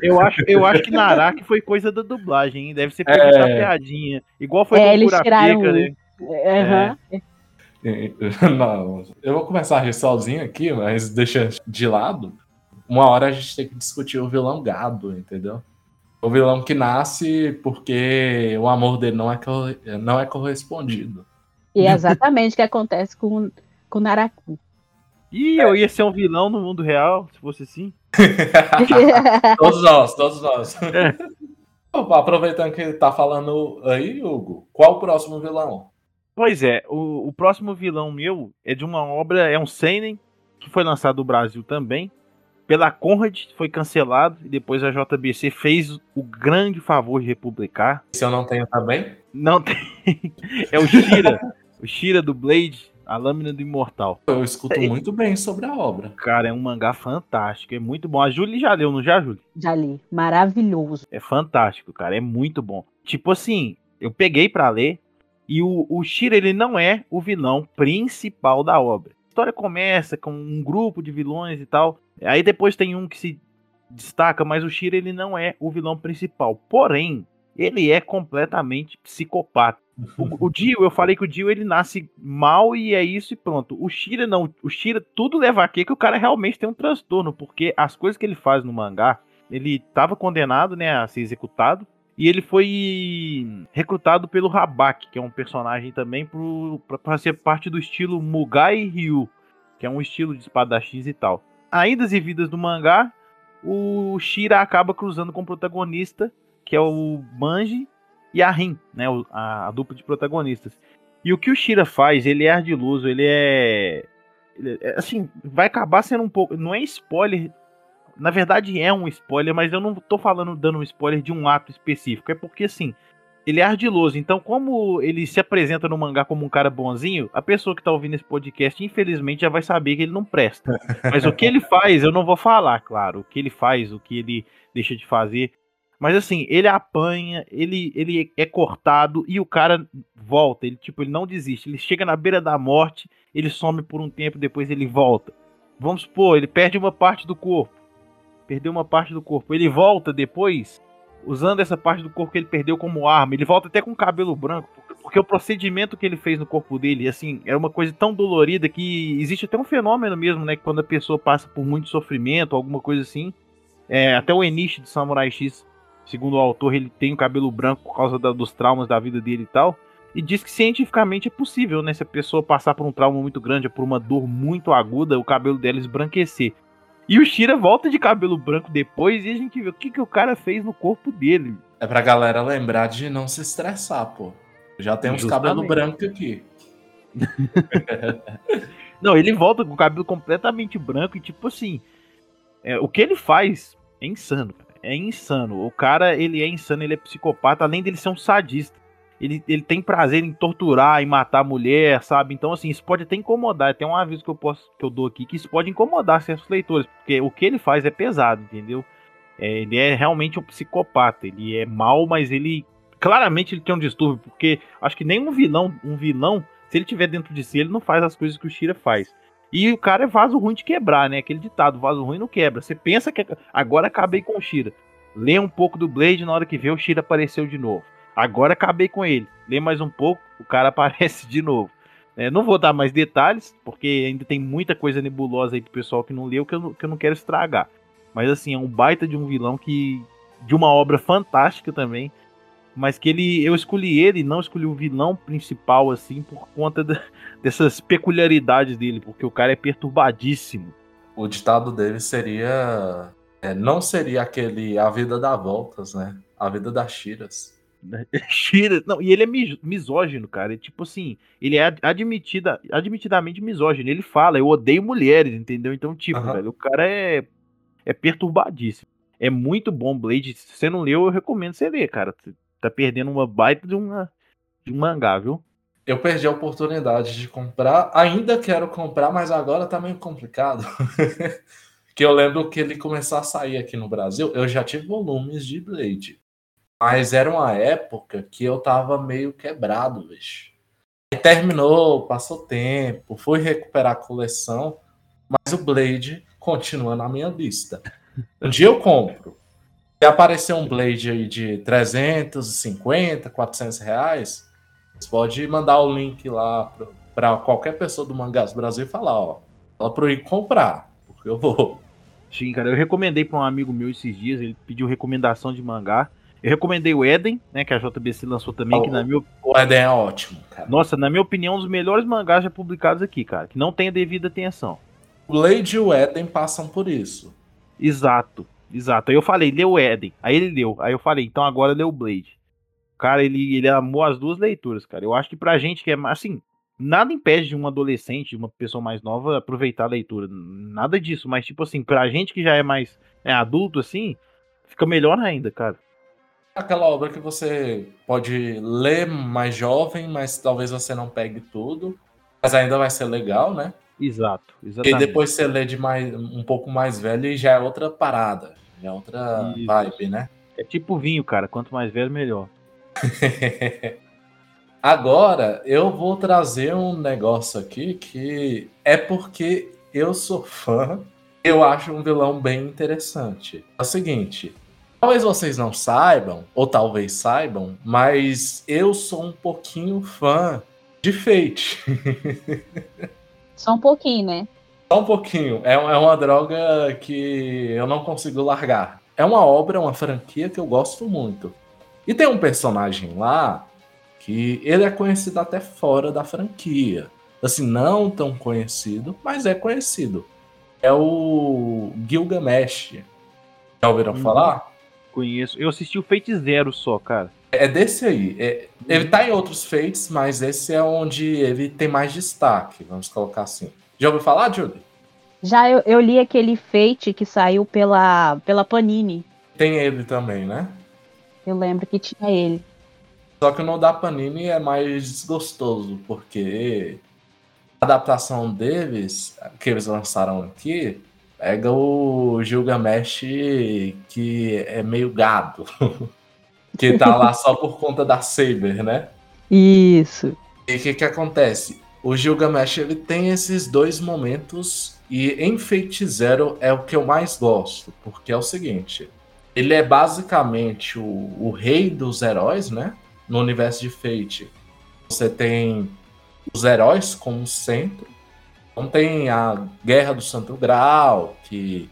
eu, acho, eu acho que Naraki foi coisa da dublagem, hein? Deve ser coisa é... da piadinha. Igual foi é, do Kurapika, né? Uhum. É. Não, eu vou começar a rir sozinho aqui, mas deixa de lado uma hora a gente tem que discutir o vilão gado, entendeu? O vilão que nasce porque o amor dele não é, não é correspondido. E é exatamente o que acontece com, com o Naraku. Ih, eu ia ser um vilão no mundo real, se fosse assim. todos nós, todos nós. É. Opa, aproveitando que ele tá falando aí, Hugo, qual o próximo vilão? Pois é, o, o próximo vilão meu é de uma obra, é um Seinen, que foi lançado no Brasil também, pela Conrad foi cancelado e depois a JBC fez o grande favor de republicar. Se eu não tenho também? Não tem. É o Shira. o Shira do Blade, a lâmina do imortal. Eu escuto é, muito bem sobre a obra. Cara, é um mangá fantástico, é muito bom. A Julie já leu, não já, Julie? Já li. Maravilhoso. É fantástico, cara, é muito bom. Tipo assim, eu peguei para ler e o, o Shira ele não é o vilão principal da obra. A história começa com um grupo de vilões e tal. Aí depois tem um que se destaca, mas o Shira ele não é o vilão principal. Porém, ele é completamente psicopata. O, o Dio, eu falei que o Dio ele nasce mal e é isso e pronto. O Shira não, o Shira tudo leva a que o cara realmente tem um transtorno, porque as coisas que ele faz no mangá, ele estava condenado, né, a ser executado e ele foi recrutado pelo Rabak, que é um personagem também para ser parte do estilo Mugai Ryu, que é um estilo de espadachins e tal. Ainda e vidas do mangá, o Shira acaba cruzando com o protagonista, que é o Manji e a Rin, né, a, a, dupla de protagonistas. E o que o Shira faz, ele é ardiloso, ele é, ele é, assim, vai acabar sendo um pouco, não é spoiler, na verdade é um spoiler, mas eu não tô falando dando um spoiler de um ato específico, é porque assim, ele é ardiloso, então como ele se apresenta no mangá como um cara bonzinho, a pessoa que tá ouvindo esse podcast, infelizmente, já vai saber que ele não presta. Mas o que ele faz, eu não vou falar, claro, o que ele faz, o que ele deixa de fazer, mas assim, ele apanha, ele, ele é cortado e o cara volta. Ele, tipo, ele não desiste. Ele chega na beira da morte, ele some por um tempo, depois ele volta. Vamos supor, ele perde uma parte do corpo. Perdeu uma parte do corpo. Ele volta depois, usando essa parte do corpo que ele perdeu como arma. Ele volta até com cabelo branco. Porque o procedimento que ele fez no corpo dele, assim, era uma coisa tão dolorida que existe até um fenômeno mesmo, né? Que quando a pessoa passa por muito sofrimento, alguma coisa assim. É, até o Enishi do Samurai X Segundo o autor, ele tem o cabelo branco por causa da, dos traumas da vida dele e tal. E diz que cientificamente é possível, né? Se a pessoa passar por um trauma muito grande, por uma dor muito aguda, o cabelo dela esbranquecer. E o Shira volta de cabelo branco depois e a gente vê o que, que o cara fez no corpo dele. É pra galera lembrar de não se estressar, pô. Já tem uns cabelos brancos aqui. não, ele volta com o cabelo completamente branco e tipo assim. É, o que ele faz é insano é insano. O cara, ele é insano, ele é psicopata, além dele ser um sadista. Ele, ele tem prazer em torturar, em matar a mulher, sabe? Então, assim, isso pode até incomodar. Tem um aviso que eu posso que eu dou aqui que isso pode incomodar certos leitores, porque o que ele faz é pesado, entendeu? É, ele é realmente um psicopata. Ele é mal, mas ele claramente ele tem um distúrbio, porque acho que nenhum vilão, um vilão, se ele tiver dentro de si, ele não faz as coisas que o Shira faz. E o cara é vaso ruim de quebrar, né? Aquele ditado, vaso ruim não quebra. Você pensa que agora acabei com o Shira. Lê um pouco do Blade, na hora que vê o Shira apareceu de novo. Agora acabei com ele. Lê mais um pouco, o cara aparece de novo. É, não vou dar mais detalhes, porque ainda tem muita coisa nebulosa aí pro pessoal que não leu que eu, que eu não quero estragar. Mas assim, é um baita de um vilão que. de uma obra fantástica também mas que ele eu escolhi ele, não escolhi o vilão principal assim por conta dessas peculiaridades dele, porque o cara é perturbadíssimo. O ditado dele seria é, não seria aquele a vida dá voltas, né? A vida das Shira, não, e ele é misógino, cara. É tipo assim, ele é admitida, admitidamente misógino. Ele fala, eu odeio mulheres, entendeu? Então, tipo, uhum. velho, o cara é, é perturbadíssimo. É muito bom Blade. Se você não leu, eu recomendo você ler, cara tá perdendo uma baita de, uma, de um mangá, viu? Eu perdi a oportunidade de comprar. Ainda quero comprar, mas agora tá meio complicado. que eu lembro que ele começou a sair aqui no Brasil. Eu já tive volumes de Blade. Mas era uma época que eu tava meio quebrado, bicho. Aí terminou, passou tempo, fui recuperar a coleção, mas o Blade continua na minha lista. Um dia eu compro. Se aparecer um Blade aí de 350, 400 reais, você pode mandar o link lá para qualquer pessoa do Mangás Brasil e falar, ó, fala para eu ir comprar, porque eu vou. Sim, cara, eu recomendei para um amigo meu esses dias, ele pediu recomendação de mangá. Eu recomendei o Eden, né, que a JBC lançou também, o, que na minha O Eden é ótimo, cara. Nossa, na minha opinião, um dos melhores mangás já publicados aqui, cara, que não tem a devida atenção. O Blade e o Eden passam por isso. Exato. Exato. Aí eu falei, leu o Eden. Aí ele leu. Aí eu falei, então agora leu o Blade. Cara, ele, ele amou as duas leituras, cara. Eu acho que pra gente que é assim, Nada impede de um adolescente, uma pessoa mais nova, aproveitar a leitura. Nada disso, mas, tipo assim, pra gente que já é mais é, adulto, assim, fica melhor ainda, cara. Aquela obra que você pode ler mais jovem, mas talvez você não pegue tudo, mas ainda vai ser legal, né? Exato, exatamente. E depois você lê de mais, um pouco mais velho e já é outra parada, já é outra Isso. vibe, né? É tipo vinho, cara. Quanto mais velho, melhor. Agora eu vou trazer um negócio aqui que é porque eu sou fã, eu acho um vilão bem interessante. É o seguinte, talvez vocês não saibam, ou talvez saibam, mas eu sou um pouquinho fã de Fate. Só um pouquinho, né? Só um pouquinho. É, é uma droga que eu não consigo largar. É uma obra, uma franquia que eu gosto muito. E tem um personagem lá que ele é conhecido até fora da franquia. Assim, não tão conhecido, mas é conhecido. É o Gilgamesh. Já ouviram Uhum. falar? Conheço. Eu assisti o Fate Zero só, cara. É desse aí. É- ele tá em outros feitos, mas esse é onde ele tem mais destaque, vamos colocar assim. Já ouviu falar, Julie? Já eu, eu li aquele Fate que saiu pela, pela Panini. Tem ele também, né? Eu lembro que tinha ele. Só que no da Panini é mais desgostoso, porque a adaptação deles, que eles lançaram aqui, pega o Gilgamesh que é meio gado. que tá lá só por conta da Saber, né? Isso. E o que que acontece? O Gilgamesh ele tem esses dois momentos e em Fate Zero é o que eu mais gosto, porque é o seguinte, ele é basicamente o, o rei dos heróis, né? No universo de Fate. Você tem os heróis como centro. Então tem a Guerra do Santo Grau, que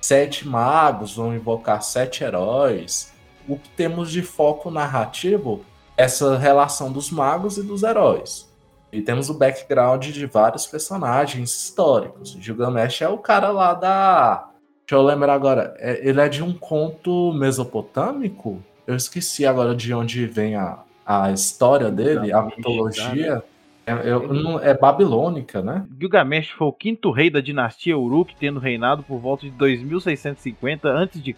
sete magos vão invocar sete heróis. O que temos de foco narrativo essa relação dos magos e dos heróis. E temos o background de vários personagens históricos. Gilgamesh é o cara lá da. Deixa eu lembrar agora. é- ele é de um conto mesopotâmico? Eu esqueci agora de onde vem a, a história dele, a mitologia. É, eu não- é babilônica, né? Gilgamesh foi o quinto rei da dinastia Uruk, tendo reinado por volta de 2650 a.C.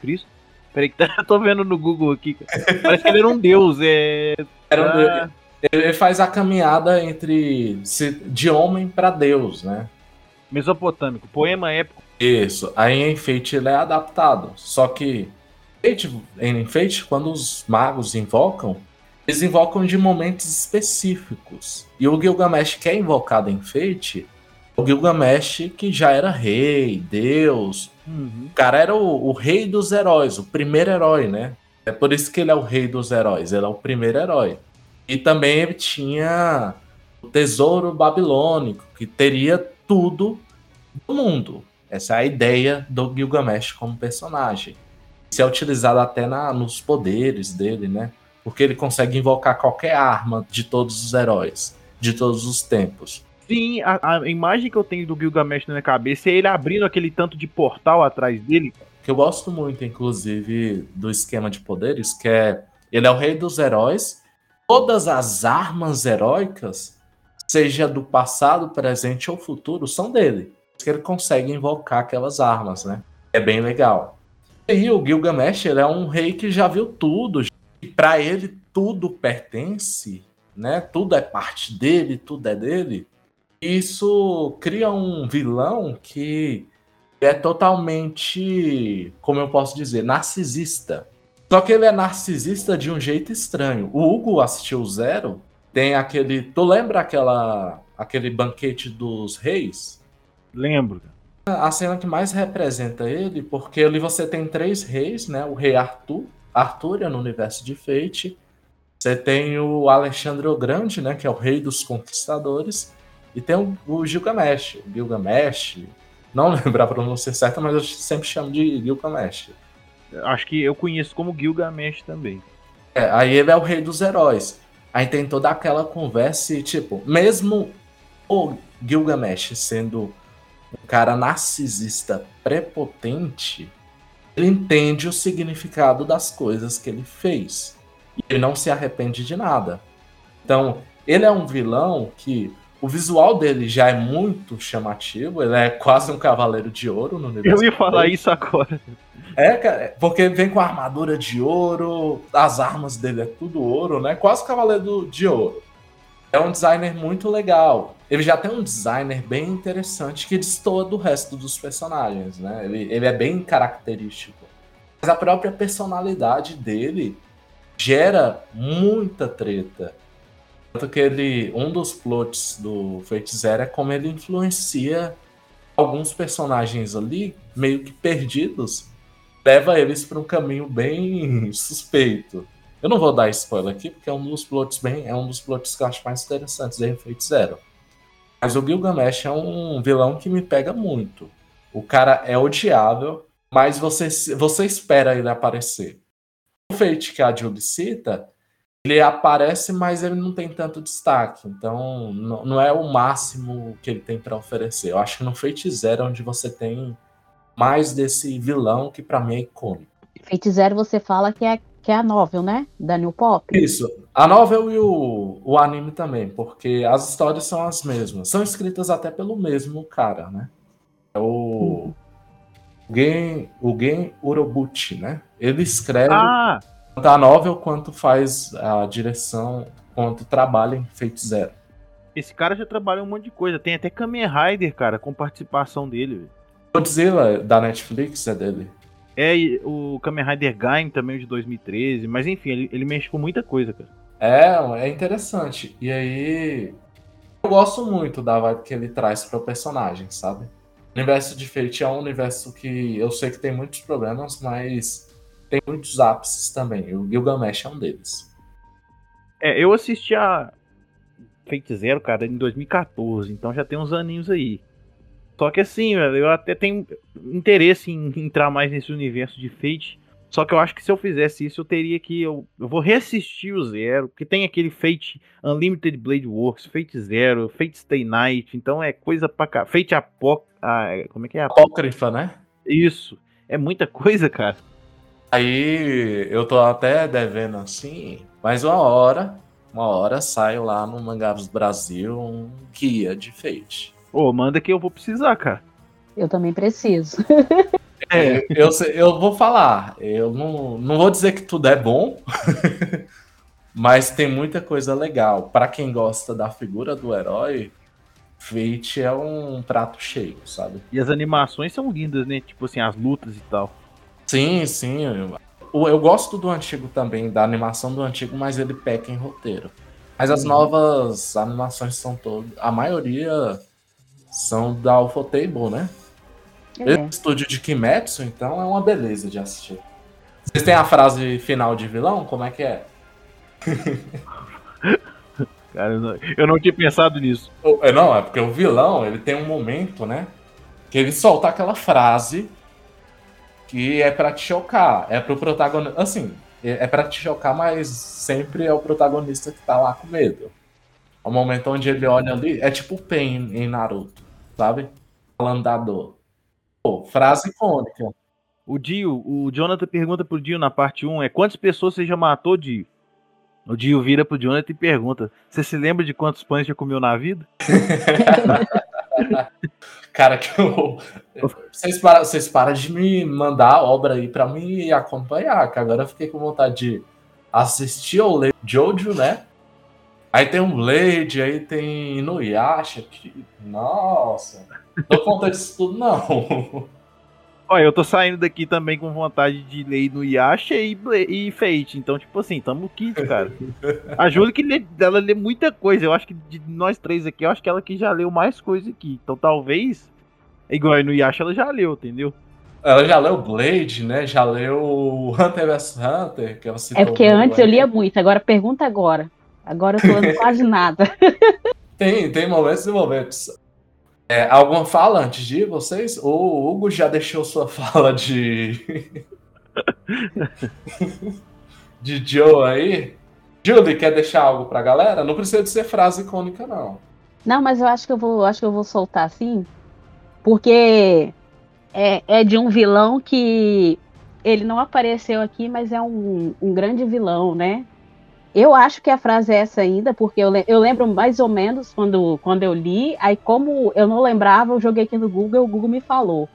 Peraí que tá, eu tô vendo no Google aqui. Parece que ele era um deus. É... Era um Ah, Ele faz a caminhada entre de homem para Deus, né? Mesopotâmico, poema épico. Isso. Aí em Fate ele é adaptado. Só que em Fate, quando os magos invocam, eles invocam de momentos específicos. E o Gilgamesh que é invocado em Fate, o Gilgamesh que já era rei, deus. Uhum. O cara era o, o rei dos heróis, o primeiro herói, né? É por isso que ele é o rei dos heróis, ele é o primeiro herói. E também ele tinha o tesouro babilônico, que teria tudo do mundo. Essa é a ideia do Gilgamesh como personagem. Isso é utilizado até na, nos poderes dele, né? Porque ele consegue invocar qualquer arma de todos os heróis, de todos os tempos. Sim, a, a imagem que eu tenho do Gilgamesh na minha cabeça é ele abrindo aquele tanto de portal atrás dele. que eu gosto muito, inclusive, do esquema de poderes, que é ele é o rei dos heróis. Todas as armas heróicas, seja do passado, presente ou futuro, são dele. Que ele consegue invocar aquelas armas, né? É bem legal. E o Gilgamesh, ele é um rei que já viu tudo. E para ele tudo pertence, né? Tudo é parte dele, tudo é dele. Isso cria um vilão que é totalmente, como eu posso dizer, narcisista. Só que ele é narcisista de um jeito estranho. O Hugo assistiu Zero, tem aquele. Tu lembra aquela, aquele banquete dos reis? Lembro. A cena que mais representa ele, porque ali você tem três reis, né? O rei Arthur, Arthur é no universo de Fate. Você tem o Alexandre o Grande, né? Que é o rei dos conquistadores. E tem o, o Gilgamesh. O Gilgamesh, não lembro a pronúncia certa, mas eu sempre chamo de Gilgamesh. Acho que eu conheço como Gilgamesh também. É, aí ele é o rei dos heróis. Aí tem toda aquela conversa e, tipo, mesmo o Gilgamesh sendo um cara narcisista prepotente, ele entende o significado das coisas que ele fez. E ele não se arrepende de nada. Então, ele é um vilão que o visual dele já é muito chamativo, ele é quase um cavaleiro de ouro no universo. Eu ia falar isso agora. É, cara, porque vem com a armadura de ouro, as armas dele é tudo ouro, né? Quase o cavaleiro de ouro. É um designer muito legal. Ele já tem um designer bem interessante que destoa do resto dos personagens, né? Ele, ele é bem característico. Mas a própria personalidade dele gera muita treta. Tanto que ele, um dos plots do Fate Zero é como ele influencia alguns personagens ali, meio que perdidos, leva eles para um caminho bem suspeito. Eu não vou dar spoiler aqui, porque é um dos plots bem, é um dos plots que eu acho mais interessantes de Fate Zero. Mas o Gilgamesh é um vilão que me pega muito. O cara é odiável, mas você, você espera ele aparecer. O Fate que a Julie cita, ele aparece, mas ele não tem tanto destaque. Então, não, não é o máximo que ele tem para oferecer. Eu acho que no Fate Zero é onde você tem mais desse vilão que para mim é icônico. Fate Zero você fala que é, que é a novel, né? Da New Pop. Isso. A novel e o, o anime também, porque as histórias são as mesmas. São escritas até pelo mesmo cara, né? É o. Hum. Gen, o Gen Urobuchi, né? Ele escreve ah. tanto a novel quanto faz a direção, quanto trabalha em Fate Zero. Esse cara já trabalha um monte de coisa. Tem até Kamen Rider, cara, com participação dele. Godzilla da Netflix é dele. É, o Kamen Rider Gaim também de 2013, mas enfim, ele, ele mexe com muita coisa, cara. É, é interessante. E aí, eu gosto muito da vibe que ele traz para o personagem, sabe? O universo de Fate é um universo que eu sei que tem muitos problemas, mas tem muitos ápices também. O Gilgamesh é um deles. É, eu assisti a Fate Zero, cara, em 2014, então já tem uns aninhos aí. Só que assim, eu até tenho interesse em entrar mais nesse universo de Fate. Só que eu acho que se eu fizesse isso, eu teria que. Eu, eu vou reassistir o Zero, que tem aquele Fate Unlimited Blade Works, Fate Zero, Fate Stay Night, então é coisa pra cá. Fate Apoc. Ah, como é que é? Apócrifa, né? Isso. É muita coisa, cara. Aí eu tô até devendo assim, mas uma hora, uma hora saio lá no Mangás Brasil um guia de Fate. Ô, oh, manda que eu vou precisar, cara. Eu também preciso. é, eu, eu vou falar. Eu não, não vou dizer que tudo é bom, mas tem muita coisa legal. Para quem gosta da figura do herói, Fate é um prato cheio, sabe? E as animações são lindas, né? Tipo assim, as lutas e tal. Sim, sim. Eu, eu gosto do antigo também, da animação do antigo, mas ele peca em roteiro. Mas as uhum. novas animações são todas. A maioria são da Ufotable, né? É. Esse estúdio de Kimetsu, então, é uma beleza de assistir. Vocês têm a frase final de vilão? Como é que é? Cara, eu não, eu não tinha pensado nisso. É, não, é porque o vilão, ele tem um momento, né? Que ele solta aquela frase que é para te chocar. É pro protagonista. Assim, é para te chocar, mas sempre é o protagonista que tá lá com medo. O momento onde ele olha ali, é tipo o Pain em Naruto, sabe? Falando da dor. Pô, frase icônica. O Dio, o Jonathan pergunta pro Dio na parte 1, é quantas pessoas você já matou, Dio? O Dio vira pro Jonathan e pergunta: Você se lembra de quantos pães já comeu na vida? Cara, que eu. Vocês param, vocês param de me mandar a obra aí pra mim acompanhar, que agora eu fiquei com vontade de assistir ou ler Jojo, né? Aí tem um Blade, aí tem Inuyasha. Que... Nossa, não dou conta disso tudo, não. Olha, eu tô saindo daqui também com vontade de ler Inuyasha e, e Fate. Então, tipo assim, tamo kit, cara. A Júlia que lê, ela lê muita coisa. Eu acho que de nós três aqui, eu acho que ela que já leu mais coisa aqui. Então, talvez, igual a Inuyasha, ela já leu, entendeu? Ela já leu Blade, né? Já leu Hunter vs Hunter, que ela É porque antes eu lia muito, agora pergunta agora. Agora eu tô lendo quase nada. Tem, tem momentos e momentos. É, alguma fala antes de vocês? O Hugo já deixou sua fala de. de Joe aí? Julie, quer deixar algo pra galera? Não precisa de ser frase icônica, não. Não, mas eu acho que eu vou, acho que eu vou soltar assim, porque é, é de um vilão que ele não apareceu aqui, mas é um, um grande vilão, né? Eu acho que a frase é essa ainda, porque eu, eu lembro mais ou menos quando, quando eu li, aí como eu não lembrava, eu joguei aqui no Google e o Google me falou.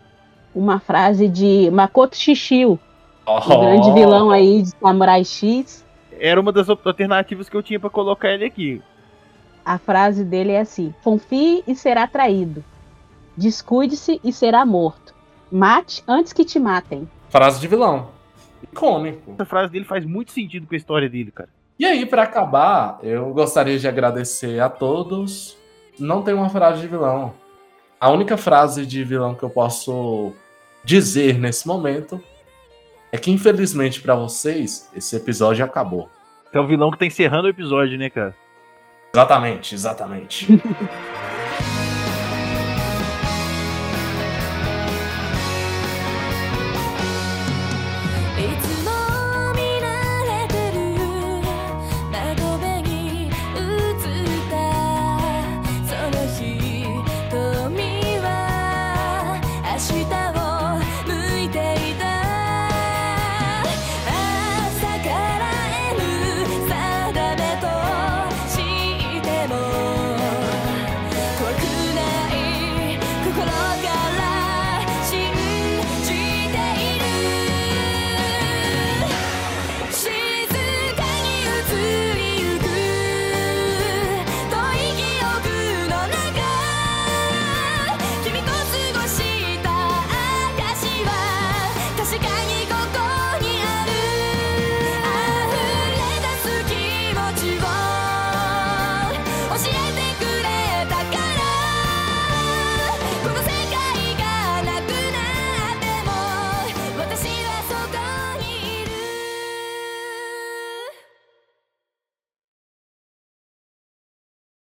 Uma frase de Makoto Shishio, oh. o grande vilão aí de Samurai X. Era uma das alternativas que eu tinha para colocar ele aqui. A frase dele é assim: confie e será traído. Descuide-se e será morto. Mate antes que te matem. Frase de vilão. Icônico. Essa frase dele faz muito sentido com a história dele, cara. E aí, para acabar, eu gostaria de agradecer a todos. Não tem uma frase de vilão. A única frase de vilão que eu posso dizer nesse momento é que, infelizmente para vocês, esse episódio acabou. É o vilão que tá encerrando o episódio, né, cara? Exatamente, exatamente.